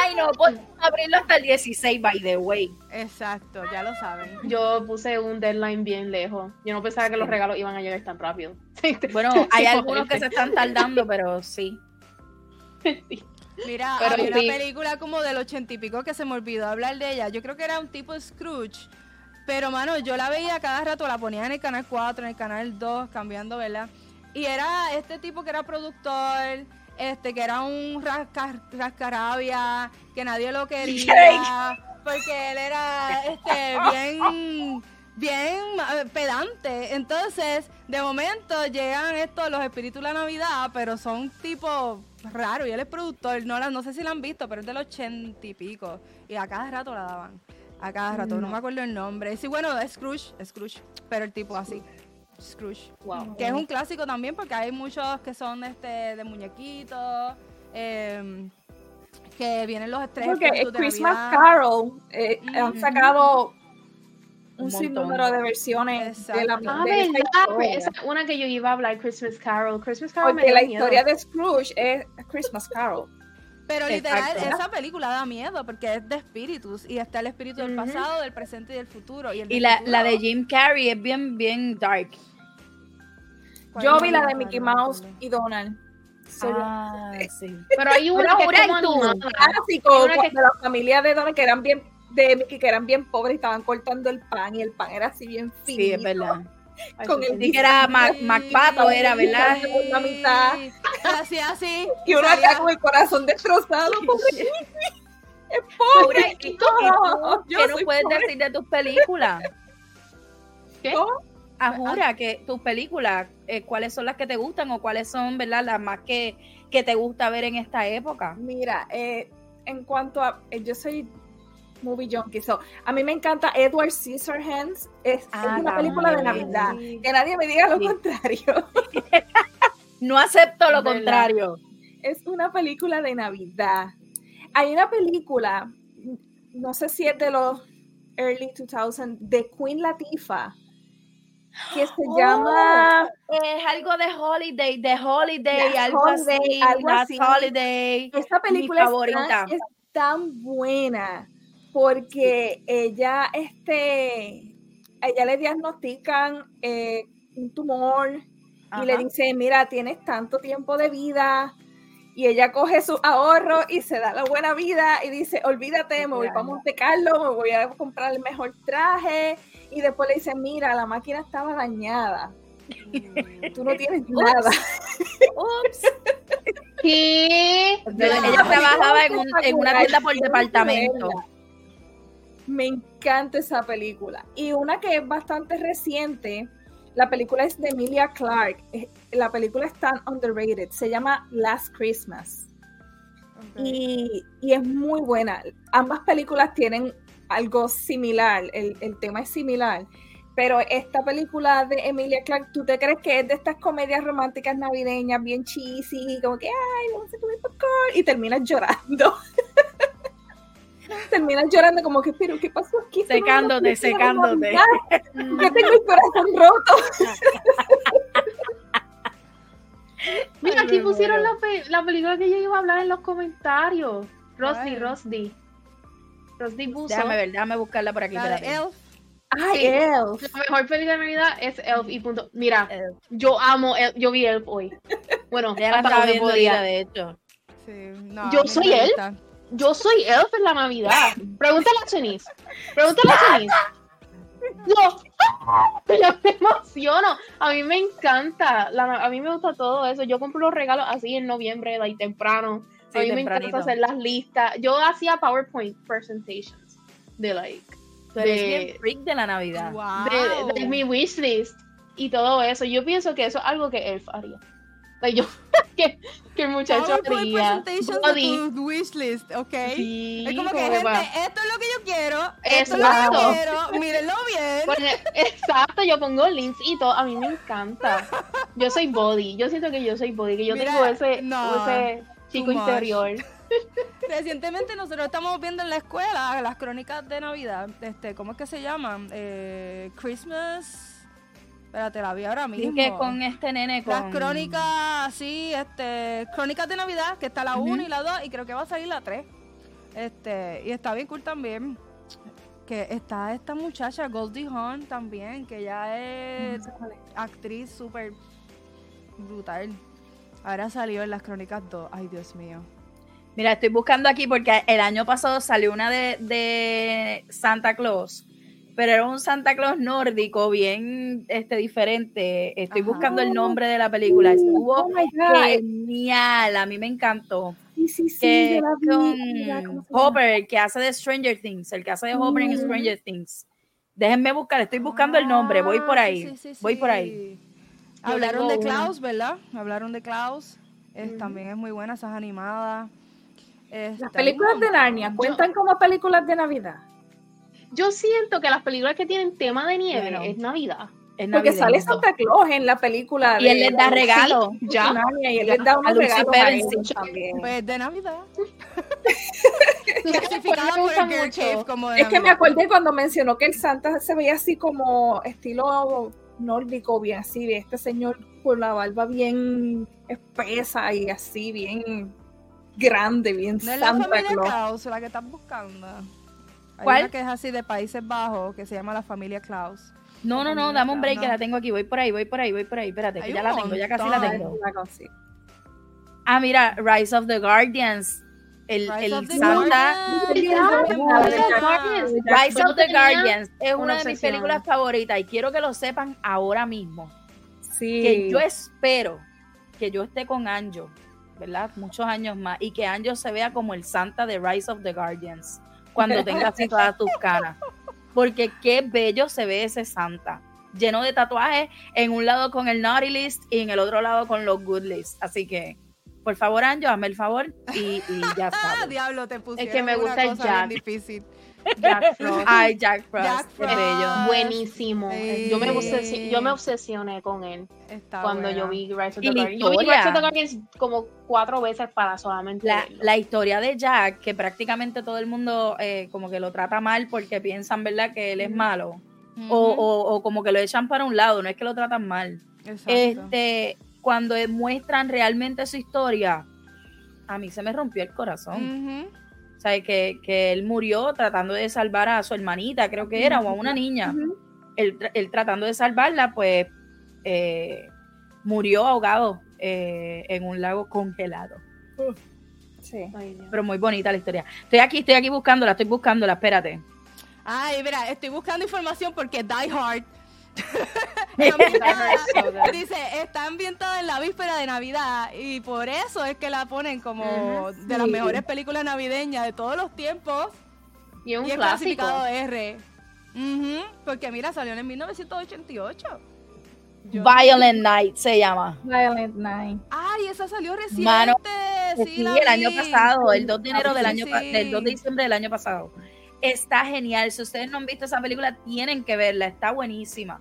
Ay, no, pues abrirlo hasta el 16, by the way. Exacto, ya lo saben. Yo puse un deadline bien lejos. Yo no pensaba que los Sí. regalos iban a llegar tan rápido. Bueno, Sí, hay sí, algunos que sí. se están tardando, pero sí. Mira, Pero había sí. una película como del ochenta y pico que se me olvidó hablar de ella. Yo creo que era un tipo Scrooge. Pero, mano, yo la veía cada rato, la ponía en el canal 4, en el canal 2, cambiando, ¿verdad? Y era este tipo que era productor, este, que era un rasca- rascarabia, que nadie lo quería, porque él era, este, bien, bien eh, pedante. Entonces, de momento llegan estos, los espíritus de la Navidad, pero son tipo raros, y él es productor, no, la, no sé si la han visto, pero es del ochenta y pico, y a cada rato la daban. A cada rato, no me acuerdo el nombre. Sí, bueno, Scrooge, Scrooge, pero el tipo así. Scrooge. Wow. Que es un clásico también porque hay muchos que son este de muñequitos. em, que vienen los tres Porque Christmas Navidad. Carol eh, han Ujú. sacado un, Un sinnúmero de versiones de la Exacto. Ah, de esa verdad. historia. Esa es una que yo iba a hablar, Christmas Carol. Christmas Carol Porque la miedo. historia de Scrooge es Christmas Carol. Pero literal, Exacto. esa película da miedo porque es de espíritus. Y está el espíritu del pasado, del presente y del futuro. Y, el Y del la, futuro- la de Jim Carrey es bien, bien dark. ¿Cuál Yo vi la de? Mickey Mouse y Donald. Ah, sí. Pero hay una Pero que ahora es como tú, animada. clásico una que- de la familia de Donald que eran bien de Mickey que eran bien pobres y estaban cortando el pan y el pan era así bien finito. Sí, es verdad. Ay, con sí, el que era Mac. Macpato, era, ¿verdad? la mitad. Sí, él hacía así. Y uno salía- acá con el corazón destrozado. pobre es pobre. ¿y tú- ¿Qué nos soy puedes pobre. decir de tus películas? ¿Qué? ¿Cómo? Ajura, que tus películas, eh, ¿cuáles son las que te gustan o cuáles son, verdad, las más que, que te gusta ver en esta época? Mira, eh, en cuanto a. eh, yo soy movie junkie, so, a mí me encanta Edward Scissorhands. Es, es Ah, una película de. Navidad. Que nadie me diga lo Sí. contrario. No acepto lo ¿Verdad? contrario. es una película de Navidad. Hay una película, no sé si es de los early 2000, de Queen Latifah, que se Oh, llama Es algo de holiday, de holiday, algo holiday, así, algo así. holiday. Esta película es favorita. tan, es tan buena porque ella, este, ella le diagnostican eh, un tumor y le dice, mira, tienes tanto tiempo de vida. Y ella coge su ahorro y se da la buena vida y dice, olvídate, me voy para Monte Carlo, me voy a comprar el mejor traje. Y después le dice, mira, la máquina estaba dañada, tú no tienes nada. Ups. ¿Qué? Ella trabajaba en, un- en una tienda por departamento. Me encanta esa película. Y una que es bastante reciente, la película es de Emilia Clarke. Eh, La película es tan underrated. Se llama Last Christmas. Y, y es muy buena. Ambas películas tienen algo similar. El, el tema es similar. Pero esta película de Emilia Clarke, ¿tú te crees que es de estas comedias románticas navideñas bien cheesy? Como que, ay, vamos a comer popcorn. Y terminas llorando. terminas llorando como que, pero ¿qué pasó aquí? Secándote, secándote. Yo tengo el corazón roto. Mira, aquí pusieron la, pe- la película que yo iba a hablar en los comentarios. Rosdi, Ay. Rosdi. Rosdi puso. Déjame ver, déjame buscarla por aquí. La de. Elf. Ay, Sí. Elf. La mejor película de Navidad es Elf y punto. Mira, Elf. yo amo Elf. Yo vi Elf hoy. Bueno, Ya la estaba donde viendo podía. de hecho. Sí, no, Yo soy gusta. Yo soy elf en la Navidad. Pregúntale a Chenise. Pregúntale a Chenise. No, yo me emociono. A mí me encanta. la- a mí me gusta todo eso. Yo compro los regalos así en noviembre, ahí temprano. Sí, a mí me encanta hacer las listas. Yo hacía PowerPoint presentations de like Tú eres de- bien freak de la Navidad. Wow. de, de mi wishlist y todo eso. Yo pienso que eso es algo que Elf haría. Yo, que, que muchacho haría. de tu wishlist, ¿ok? Sí, es como que, gente, esto es lo que yo quiero, esto es lo que yo quiero, mírenlo bien. Exacto, yo pongo links y todo. A mí me encanta. Yo soy body. Yo siento que yo soy body, que yo Mira, tengo ese, no, ese chico interior. Recientemente nosotros estamos viendo en la escuela las crónicas de Navidad, este, ¿cómo es que se llaman? Eh, Christmas... Espérate, la vi ahora mismo. Dicen que con este nene con... Las crónicas, sí, este, crónicas de Navidad, que está la 1 Ujú. y la 2, y creo que va a salir la 3. Este, y está bien cool también. Que está esta muchacha, Goldie Hawn, también, que ya es actriz súper brutal. Ahora salió en las crónicas 2. Ay, Dios mío. Mira, estoy buscando aquí porque el año pasado salió una de, de Santa Claus, pero era un Santa Claus nórdico bien este, diferente. Estoy Ajá. buscando el nombre de la película. Oh Estuvo God. genial, a mí me encantó. Sí, sí, sí, Que yo la vi. con que hace de Stranger Things, el que hace de Hopper en Mm. Stranger Things. Déjenme buscar, estoy buscando el nombre, voy por Ah, ahí, sí, sí, sí, voy por ahí. Hablaron de. Klaus, ¿verdad? Hablaron de Klaus. Es. También es muy buena, esas animadas. Este, Las películas de Narnia cuentan como películas de Navidad. Yo siento que las películas que tienen tema de nieve Bueno. es Navidad. Es Porque sale Santa Claus en la película. Y él les da regalo. Sí, Ya. Y él les da unos regalos. Pues de Navidad. De Es que me acordé cuando mencionó que el Santa se veía así como estilo nórdico, bien así, de este señor con la barba bien espesa y así, bien grande, bien No es la Santa familia Claus. La que estás buscando. Hay ¿Cuál? una que es así de Países Bajos, que se llama la familia Klaus. No, no, no, dame un break que la tengo aquí. Voy por ahí, voy por ahí, voy por ahí. Espérate, que ya la tengo, ya casi la tengo. Ah, mira, Rise of the Guardians. El, el Santa. Rise of the Guardians es una una de mis películas favoritas y quiero que lo sepan ahora mismo. Sí. Que yo espero que yo esté con Anjo, ¿verdad? Muchos años más y que Anjo se vea como el Santa de Rise of the Guardians cuando tenga así todas tus canas. Porque qué bello se ve ese Santa. Lleno de tatuajes, en un lado con el Naughty List y en el otro lado con los Good List. Así que, por favor, Anjo, hazme el favor y, y ya sabes. diablo, te pusieron que me una gusta el cosa bien Jack. difícil. Jack Frost. Ay, Jack Frost, Jack qué Frost. bello. Buenísimo. Sí. Yo, me obsesi- yo me obsesioné con él Está cuando buena. yo vi Rise of the Guardians. Yo vi. Rise of the Guardians como cuatro veces para solamente La, historia de Jack, que prácticamente todo el mundo eh, como que lo trata mal porque piensan, ¿verdad?, que él es malo. O, o- o como que lo echan para un lado, no es que lo tratan mal. exacto. Este, cuando muestran realmente su historia, a mí se me rompió el corazón. Sea, que, que él murió tratando de salvar a su hermanita, creo que era, o a una niña. Él, él tratando de salvarla, pues eh, murió ahogado eh, en un lago congelado. Sí. Pero muy bonita la historia. Estoy aquí, estoy aquí buscándola, estoy buscándola, espérate. Ay, mira, estoy buscando información porque Die Hard Dice, está ambientada en la víspera de Navidad y por eso es que la ponen como de las mejores películas navideñas de todos los tiempos Y es un y es clásico. clasificado R. Porque mira, salió en el 1988. Yo- Violent Night se llama. Violent Night. Ay, esa salió reciente. Mano, sí, Sí, la el año pasado, el 2 de enero Sí, del año del 2 de diciembre del año pasado. Está genial. Si ustedes no han visto esa película, tienen que verla. Está buenísima.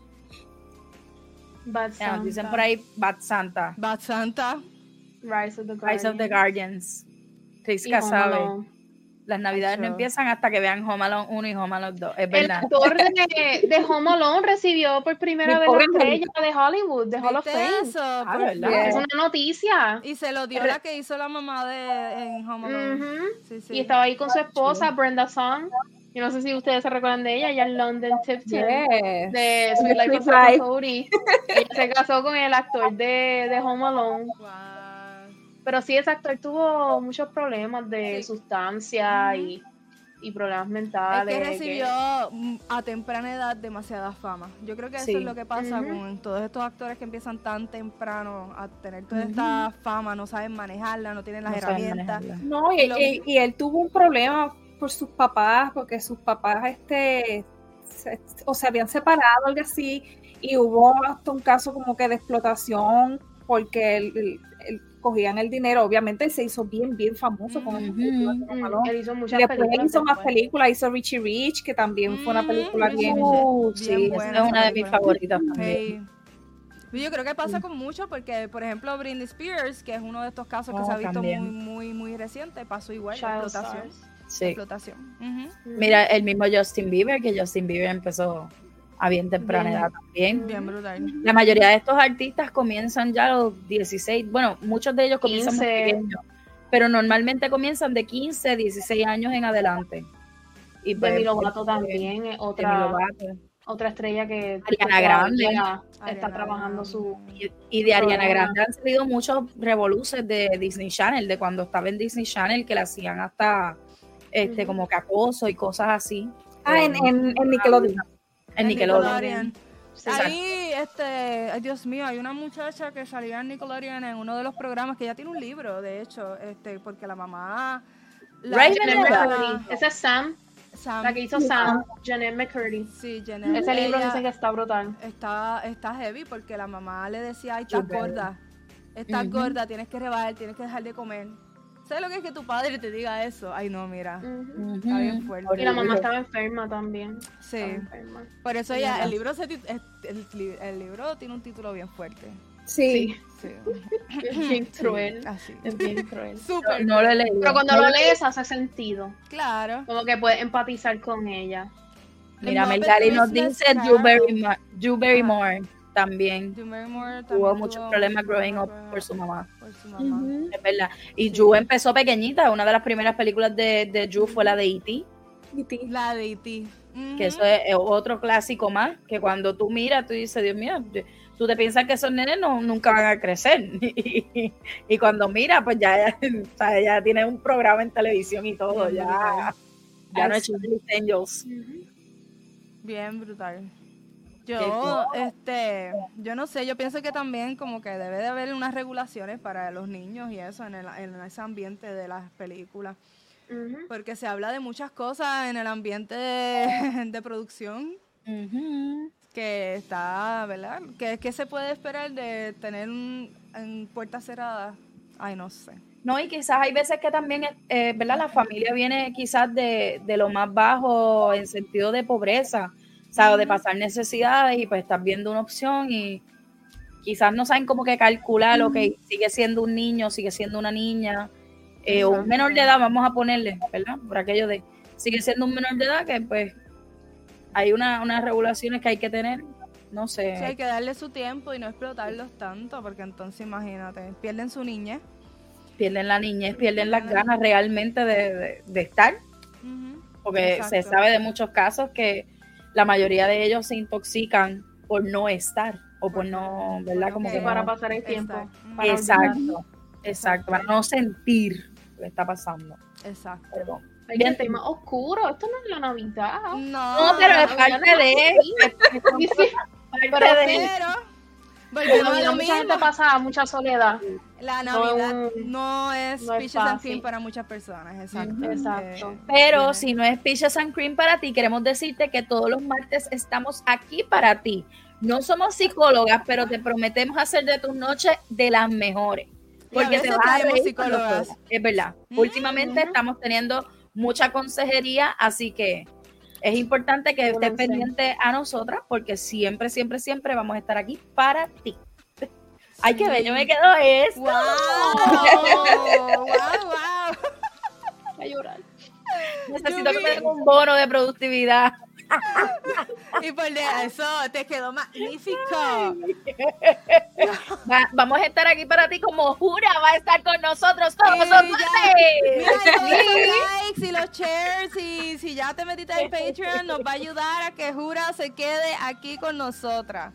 Bad Ya, nos Santa. dicen por ahí Bad Santa, Bad Santa. Rise of the Guardians. Rise of the Guardians. Chris. Las navidades no empiezan hasta que vean Home Alone 1 y Home Alone 2. Es El verdad. actor de, de Home Alone recibió por primera vez la estrella de Hollywood, de Hall of ¿Viste Fame. eso? Ah, ¿verdad? Es una noticia. Y se lo dio la que hizo la mamá de en Home Alone. Ujú. Sí, sí. Y estaba ahí con su esposa, Brenda Song. Yo no sé si ustedes se recuerdan de ella, ella es London Tipton. Yes. De Sweet Life of. Cody. Ella se casó con el actor de, de Home Alone. Wow. Pero sí, exacto, él tuvo muchos problemas de Sí. sustancia y, y problemas Es mentales. que que- recibió a temprana edad demasiada fama. Yo creo que eso Sí. es lo que pasa con todos estos actores que empiezan tan temprano a tener toda esta fama, no saben manejarla, no tienen las No herramientas. No, y, Lo- y- y él tuvo un problema por sus papás, porque sus papás, este, se- o se habían separado, algo así, y hubo hasta un caso como que de explotación, porque él- cogían el dinero, obviamente él se hizo bien, bien famoso con Mm, Malone. él hizo muchas Después películas. hizo más películas, hizo Richie Rich, que también fue una Mm, película Richie bien... Uh, Bien sí, buena esa es una esa de mis favoritas también. Sí. Yo creo que pasa con mucho porque, por ejemplo, Britney Spears, que es uno de estos casos que Oh, se ha visto también. muy, muy, muy reciente, pasó igual, Child explotación. stars. Sí. Explotación. Ujú. Mira, el mismo Justin Bieber, que Justin Bieber empezó a bien temprana Bien. edad también. Bien brutal. La mayoría de estos artistas comienzan ya a los 16, bueno, muchos de ellos comienzan muy 15. pequeños, pero normalmente comienzan de 15, 16 años en adelante. Y pues, Demi Lovato también es Demi otra, otra estrella que Ariana Grande. está Ariana trabajando su... Y, y de Ariana. Grande han salido muchos revoluces de Disney Channel, de cuando estaba en Disney Channel, que le hacían hasta este como que acoso y cosas así. Ah, en, en, en Nickelodeon. En Nickelodeon. Sí, Ahí, este, ay, Dios mío, hay una muchacha que salía en Nickelodeon en uno de los programas que ya tiene un libro, de hecho, este, porque la mamá. La Janet. Esa es Sam, Sam, la que hizo Sam, Janet McCurdy. Sí, Janet, Ese libro dicen que está brutal. está, está heavy porque la mamá le decía, ay, estás gorda, estás gorda, tienes que rebajar, tienes que dejar de comer. ¿Sabes lo que es que tu padre te diga eso? Ay, no, mira. Está bien fuerte. Y la mamá estaba enferma también. Sí. Enferma. Por eso ya, el libro, se tit- es- el, li- el libro tiene un título bien fuerte. Sí. Sí. Es bien Sí, cruel. Así. Es bien cruel. Súper. No lo he leído. Pero cuando No lo lees hace sentido. Claro. Como que puedes empatizar con ella. Mira, El Melgari nos dice Carol. Drew Barrymore, Drew Barrymore también tuvo muchos problemas growing up por su mamá. por su mamá. Ujú. Es verdad. Y Sí. Drew empezó pequeñita. Una de las primeras películas de, de Drew fue la de E.T., ti. La de E.T. que eso es otro clásico más, que cuando tú miras, tú dices, Dios mío, tú te piensas que esos nenes no, nunca van a crecer. Y, y cuando miras, pues ya, o sea, ya tiene un programa en televisión y todo, ya, ya no es Angels. Bien brutal. Yo, este, yo no sé, yo pienso que también como que debe de haber unas regulaciones para los niños y eso en, el, en ese ambiente de las películas. Porque se habla de muchas cosas en el ambiente de, de producción que está, ¿verdad? ¿Qué, qué se puede esperar de tener un, en puertas cerradas? Ay, no sé. No, y quizás hay veces que también, eh, ¿verdad? La familia viene quizás de, de lo más bajo en sentido de pobreza, sea, de pasar necesidades y pues estás viendo una opción y quizás no saben cómo que calcular lo que sigue siendo un niño, sigue siendo una niña, eh, o un menor de edad, vamos a ponerle, ¿verdad? Por aquello de, sigue siendo un menor de edad que pues hay una, unas regulaciones que hay que tener, no sé. Sí, hay que darle su tiempo y no explotarlos tanto, porque entonces imagínate, pierden su niñez. pierden la niñez, pierden las ganas realmente de, de- de estar, porque se sabe de muchos casos que la mayoría de ellos se intoxican por no estar o por no, ¿verdad? Como Sí, que para no- pasar el tiempo. Exacto. para Exacto, exacto, para no sentir lo que está pasando. Exacto. Perdón. Hay que tema oscuro. Esto no es la Navidad. No, No, pero es parte de Pero Navidad lo mucha gente mismo. pasa mucha soledad. La no es Navidad no es no es Peaches and. Cream para muchas personas, exacto. Eh, Pero si no es Peaches and Cream para ti, queremos decirte que todos los martes estamos aquí para ti. No somos psicólogas, pero te prometemos hacer de tus noches de las mejores. Porque te vas a traemos reír con psicólogas. Es verdad. Mm, Últimamente estamos teniendo mucha consejería, así que es importante que estés pendiente a nosotras, porque siempre, siempre, siempre vamos a estar aquí para ti. Ay, qué bello me quedó esto. ¡Wow! ¡Wow, wow! Voy a llorar. Necesito que me den un bono de productividad. Y por eso te quedó magnífico. Va- vamos a estar aquí para ti como Jura va a estar con nosotros todos los likes y los los shares y si ya te metiste en Patreon, nos va a ayudar a que Jura se quede aquí con nosotras.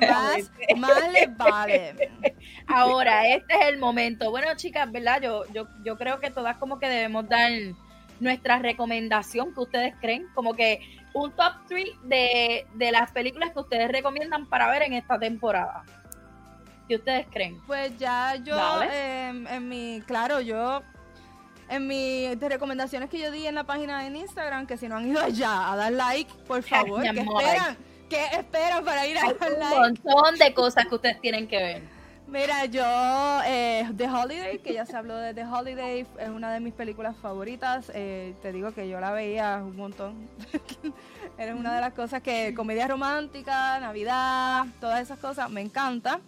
Más, más les vale. Ahora, este es el momento. Bueno, chicas, ¿verdad? Yo, yo, yo creo que todas como que debemos dar nuestra recomendación que ustedes creen, como que un top 3 de, de las películas que ustedes recomiendan para ver en esta temporada. ¿Qué ustedes creen? Pues ya yo, em, en mi, claro, yo, en mis recomendaciones que yo di en la página en Instagram, que si no han ido allá a dar like, por favor, ¿qué esperan? ¿Qué esperan para ir a dar like? Un montón de cosas que ustedes tienen que ver. Mira, yo, eh, The Holiday, que ya se habló de The Holiday, es una de mis películas favoritas. Eh, te digo que yo la veía un montón. Eres una de las cosas que, comedia romántica, Navidad, todas esas cosas, me encanta.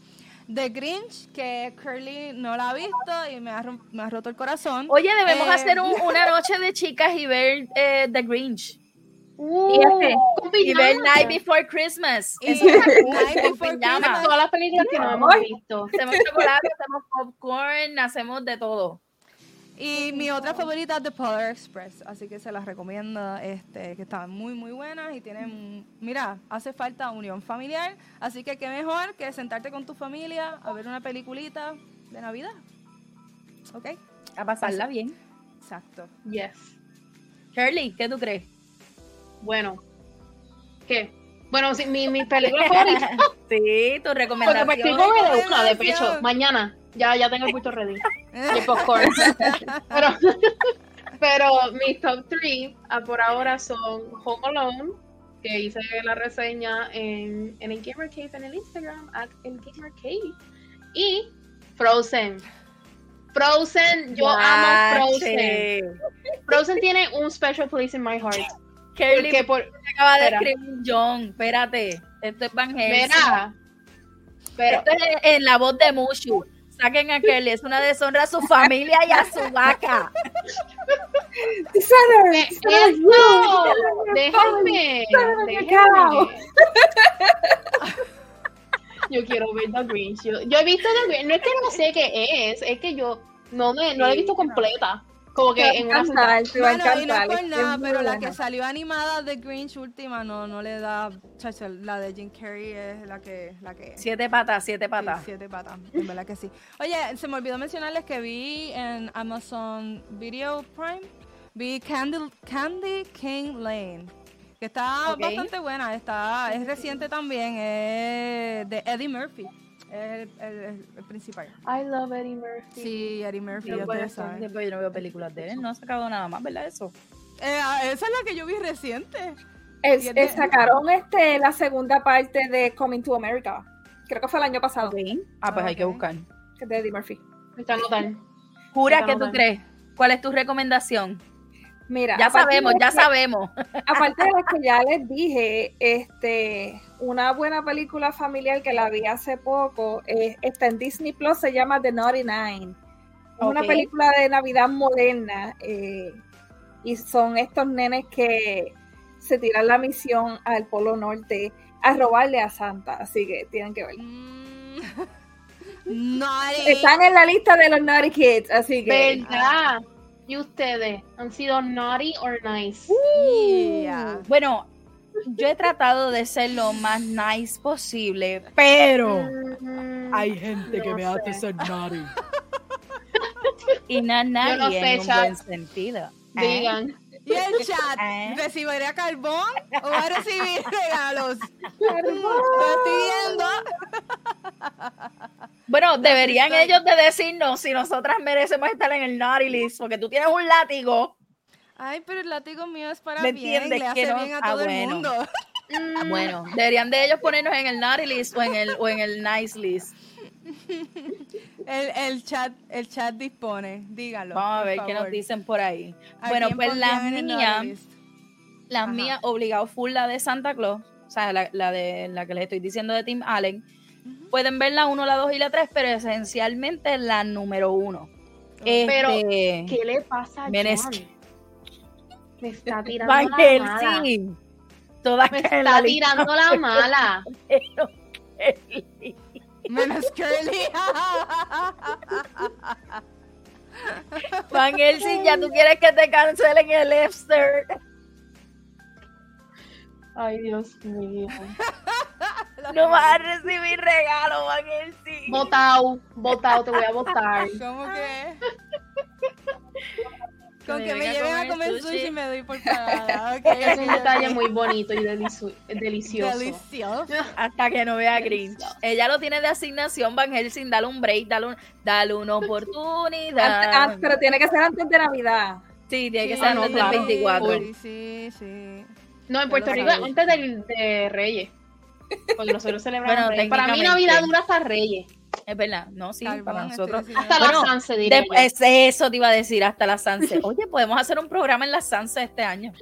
The Grinch, que Curly no la ha visto y me ha, me ha roto el corazón. Oye, debemos eh, hacer una noche de chicas y ver eh, The Grinch. Uh, y, ver Night Before Christmas. Y Night Before Christmas. Todas las películas que no hemos visto. Hacemos chocolate, hacemos popcorn, hacemos de todo. Y mi otra favorita es The Polar Express, así que se las recomiendo, este, que están muy muy buenas y tienen, mira, hace falta unión familiar, así que qué mejor que sentarte con tu familia a ver una peliculita de Navidad, ¿ok? A pasarla bien. Exacto. Yes. Shirley, ¿qué tú crees? Bueno, ¿qué? Bueno, sí, mi, mi película favorita. sí, tu recomendación. Porque me estoy de una, de pecho, mañana. Ya, ya tengo el puesto ready. Y popcorn. pero, pero mis top 3 ah, por ahora son Home Alone, que hice la reseña en, en el Gamer Cave en el Instagram, at el Gamer Cave. Y Frozen. Frozen, yo amo Frozen. Frozen tiene un special place in my heart. Kelly por, acaba de escribir John, espérate, esto es Van Helsing. Pero, esto es en la voz de Mushu. Saquen a Kelly, es una deshonra a su familia y a su vaca. Déjame, déjame, déjame. Yo quiero ver The Grinch. Yo, yo, he visto The Grinch, no es que no sé qué es, es que yo no me no la he visto completa. Como que en una te va a encantar. y no es por nada, pero la que salió animada de Grinch última no, no le da. Chacho, la de Jim Carrey es la que, la que. Siete patas, siete patas. siete patas, en verdad que sí. Oye, se me olvidó mencionarles que vi en Amazon Video Prime, vi Candy, Candy King Lane. Que está bastante buena, está, es reciente también, es de Eddie Murphy es el, principal. I love Eddie Murphy. Sí, Eddie Murphy, yo, no veo películas de él, no ha sacado nada más, ¿verdad? Eso. Eh, ah, esa es la que yo vi reciente. Es, sacaron este la segunda parte de Coming to America. Creo que fue el año pasado. Ah, pues hay que buscar. Es de Eddie Murphy. Está notando. Jura, ¿qué tú crees? ¿Cuál es tu recomendación? Mira, ya sabemos, ya sabemos. Aparte de lo que ya les dije, este, una buena película familiar que la vi hace poco eh, está en Disney Plus, se llama The Naughty Nine. Es una película de Navidad moderna eh, y son estos nenes que se tiran la misión al Polo Norte a robarle a Santa, así que tienen que verla. Mm. Están en la lista de los Naughty Kids, así que. ¿Verdad? ¿Y ustedes han sido naughty or nice? Uh. Bueno, yo he tratado de ser lo más nice posible, pero mm, hay gente que me hace ser naughty. Y no nadie en un buen sentido. ¿eh? ¿Y el chat? ¿Eh? ¿Recibirá carbón o va a recibir regalos? Lo estoy viendo. Bueno, deberían ellos de decirnos si nosotras merecemos estar en el naughty list, porque tú tienes un látigo. Ay, pero el látigo mío es para bien, le hace bien a ah, todo el mundo. Ah, bueno, deberían de ellos ponernos en el naughty list o en el, o en el nice list. El, el, chat, el chat dispone, dígalo. Vamos a ver qué nos dicen por ahí. Bueno, pues las mías, las mías, obligado full la de Santa Claus, o sea, la, la, de la que les estoy diciendo de Tim Allen. Pueden ver la 1, la 2 y la 3, pero esencialmente la número 1. Pero, este, ¿qué le pasa a John? Me está tirando la mala. Toda Me está tirando la mala. Menos Curly. Van Helsing, ya tú quieres que te cancelen el Epster. Ay, Dios mío. No vas a recibir regalo, Van Helsing. Votao, votao, te voy a votar. ¿Cómo que? Con que me lleven a comer sushi. sushi me doy por pagada. Es un detalle muy bonito y delici- delicioso. Delicioso. Hasta que no vea Grinch. Ella lo tiene de asignación, Van Helsing, dale un break, dale, un- dale una Antes- oportunidad. ah, pero tiene que ser antes de Navidad. Sí, tiene que ser no, antes del claro. 24. Sí, sí, sí. No, en Puerto Rico antes del, de Reyes. Porque nosotros celebramos Bueno, Reyes. Para mí. Navidad dura hasta Reyes. Es verdad, no, sí, para nosotros. Hasta Bueno, las 11, diría De- yo. es- eso te iba a decir, hasta la Sanse. Oye, podemos hacer un programa en la Sanse este año.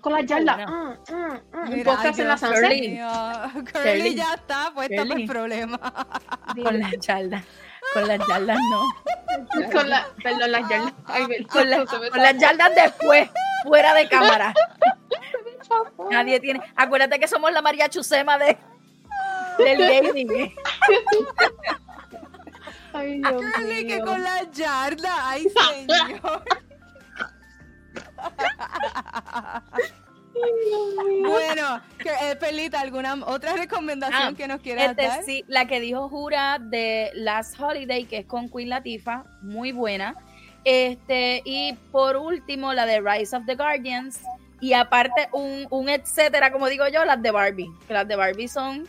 Con ah, ah. Un Mira, podcast ay, en la Sunset. Curly. mío. Curly. Curly ya está puesta por el problema. Con las yardas. Con las yardas no. Con la, perdón, las yardas. Ay, Con, la- con las yardas después, fuera de cámara. Nadie tiene. Acuérdate que somos la María Chusema de, del gaming. Que con la yarda. Ay, señor. bueno, que, eh, Pelita, ¿alguna otra recomendación Ah, que nos quieras Este, dar? sí, la que dijo Jura de Last Holiday, que es con Queen Latifah, muy buena. Este, y por último, la de Rise of the Guardians. Y aparte, un, un etcétera, como digo yo, las de Barbie. Que las de Barbie son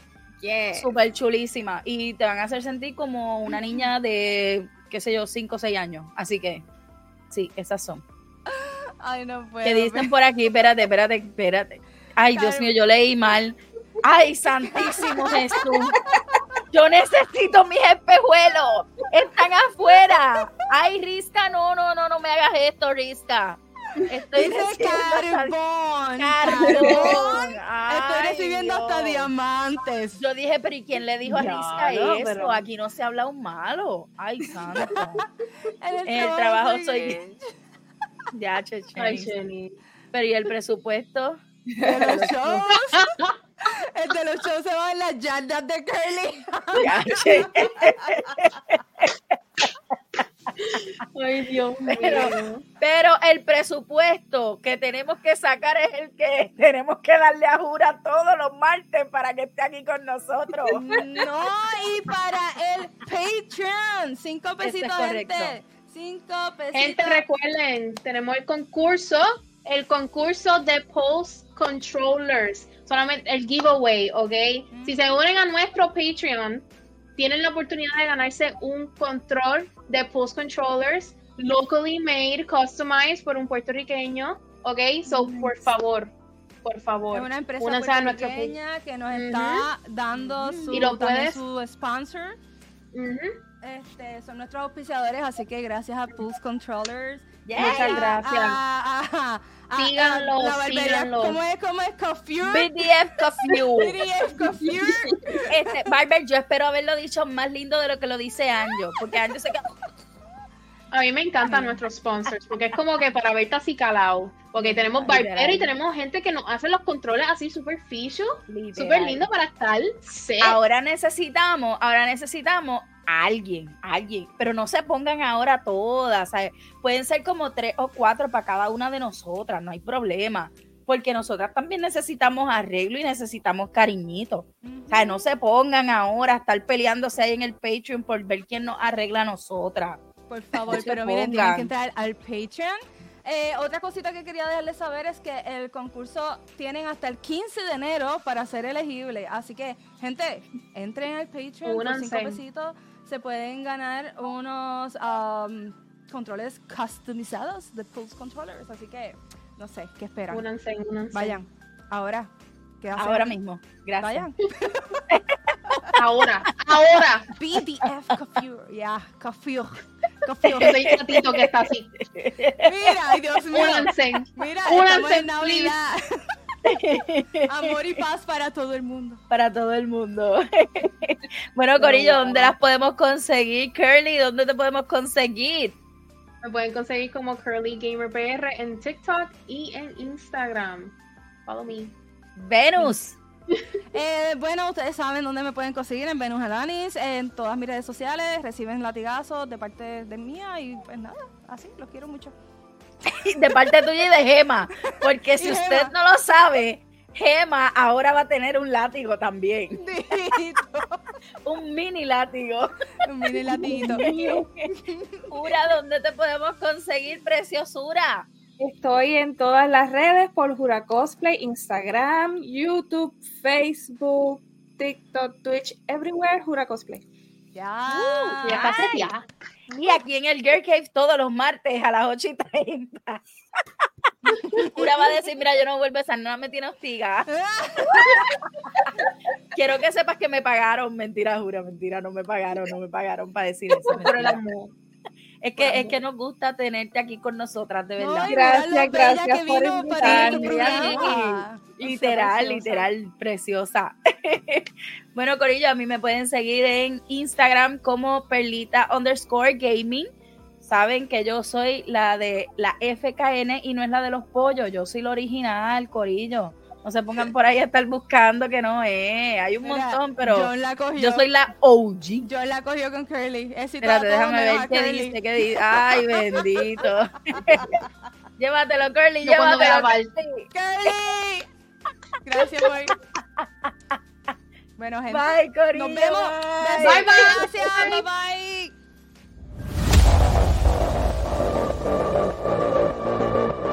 súper chulísimas. Y te van a hacer sentir como una niña de, qué sé yo, 5 o 6 años. Así que, sí, esas son. Ay, no puedo. Que dicen por aquí, espérate, espérate, espérate. Ay, Dios mío, yo leí mal. Ay, santísimo Jesús. Yo necesito mis espejuelos. Están afuera. Ay, Risca, no, no, no, no me hagas esto, Risca. Estoy Dice recibiendo carbón. carbón. Estoy Ay, recibiendo hasta Dios. diamantes. Yo dije, pero ¿y quién le dijo a Risca no, eso? pero- Aquí no se habla un malo. Ay, santo. En En el trabajo soy ya, cheche. Ay, Jenny. Pero ¿y el presupuesto? De los shows. El de los shows se va en las yardas de Curly. Ya, che. Ay, Dios mío. Pero- Pero el presupuesto que tenemos que sacar es el que tenemos que darle a Jura todos los martes para que esté aquí con nosotros. No, y para el Patreon. Cinco pesitos, correcto. gente. Cinco pesitos. Gente, recuerden, tenemos el concurso, el concurso de Pulse Controllers, solamente el giveaway, ¿ok? Si se unen a nuestro Patreon, tienen la oportunidad de ganarse un control de Pulse Controllers locally made, customized por un puertorriqueño, ¿ok? So, por favor, por favor, Es una empresa únanse a nuestro puertorriqueña que nos está dando su, Y lo puedes- su sponsor. Este, son nuestros auspiciadores, así que gracias a Pulse Controllers. Yeah. Muchas gracias. A- a- Síganlo, la barbería, síganlo. ¿Cómo es? ¿Cómo es? Coiffure. BDF Coffee. BDF Coiffure. Este, Barber, yo espero haberlo dicho más lindo de lo que lo dice Anjo, porque Anjo se queda. A mí me encantan nuestros sponsors porque es como que para verte así calado. Porque tenemos barbero y tenemos gente que nos hace los controles así superficial, súper lindo para estar set. Ahora necesitamos, ahora necesitamos a alguien, a alguien, pero no se pongan ahora todas, ¿sabes? Pueden ser como tres o cuatro para cada una de nosotras, no hay problema, porque nosotras también necesitamos arreglo y necesitamos cariñito. O sea, no se pongan ahora a estar peleándose ahí en el Patreon por ver quién nos arregla a nosotras. Por favor, No pero miren, tienen que entrar al Patreon. Eh, otra cosita que quería dejarles saber es que el concurso tienen hasta el 15 de enero para ser elegible. Así que, gente, entren al Patreon por. 5 pesitos. Se pueden ganar unos um, controles customizados de Pulse Controllers. Así que, no sé, ¿qué esperan? Únanse, únanse. Vayan, ahora. Ahora mismo. Gracias. Vayan. Ahora, ahora. BDF Coiffure. Ya, Coiffure. Yo Coiffure. soy el gatito que está así. Mira, ay Dios mío. Únanse. Mira, Únanse, en Navidad. Amor y paz para todo el mundo. Para todo el mundo. bueno, Corillo, ¿dónde las podemos conseguir? Curly, ¿dónde te podemos conseguir? Me pueden conseguir como Curly Gamer PR en TikTok y en Instagram. Follow me. Venus. Eh, bueno, ustedes saben dónde me pueden conseguir en Venus Alanis, en todas mis redes sociales, reciben latigazos de parte de mía y pues nada, así, los quiero mucho. de parte tuya y de Gema, porque si usted no lo sabe, Gema ahora va a tener un látigo también, un mini látigo. Un mini latiguito. Ura, ¿dónde te podemos conseguir preciosura? Estoy en todas las redes por Jura Cosplay, Instagram, YouTube, Facebook, TikTok, Twitch, everywhere, Jura Cosplay. Ya. Ya pasé ya. Y aquí en el Girl Cave todos los martes a las 8 y 30. Ura va a decir, mira, yo no vuelvo a esa, no me tiene hostigada. Quiero que sepas que me pagaron. Mentira, jura, mentira, no me pagaron, no me pagaron para decir eso. Por el amor. Es que, es que nos gusta tenerte aquí con nosotras, de verdad. Gracias, gracias por invitarme. Literal, preciosa. literal, preciosa. bueno, Corillo, a mí me pueden seguir en Instagram como perlita underscore gaming. Saben que yo soy la de la FKN y no es la de los pollos. Yo soy la original, Corillo. No se pongan por ahí a estar buscando que no es. Hay un Mira, montón, pero John la cogió. yo soy la OG. John la cogió con Curly. Espérate, déjame ver qué Curly. dice, qué dice. Ay, bendito. llévatelo, Curly, Yo llévatelo. Curly. Gracias, boy. Bueno, gente. Bye, Corillo. Nos vemos. Bye, bye. bye. Gracias. Bye, bye.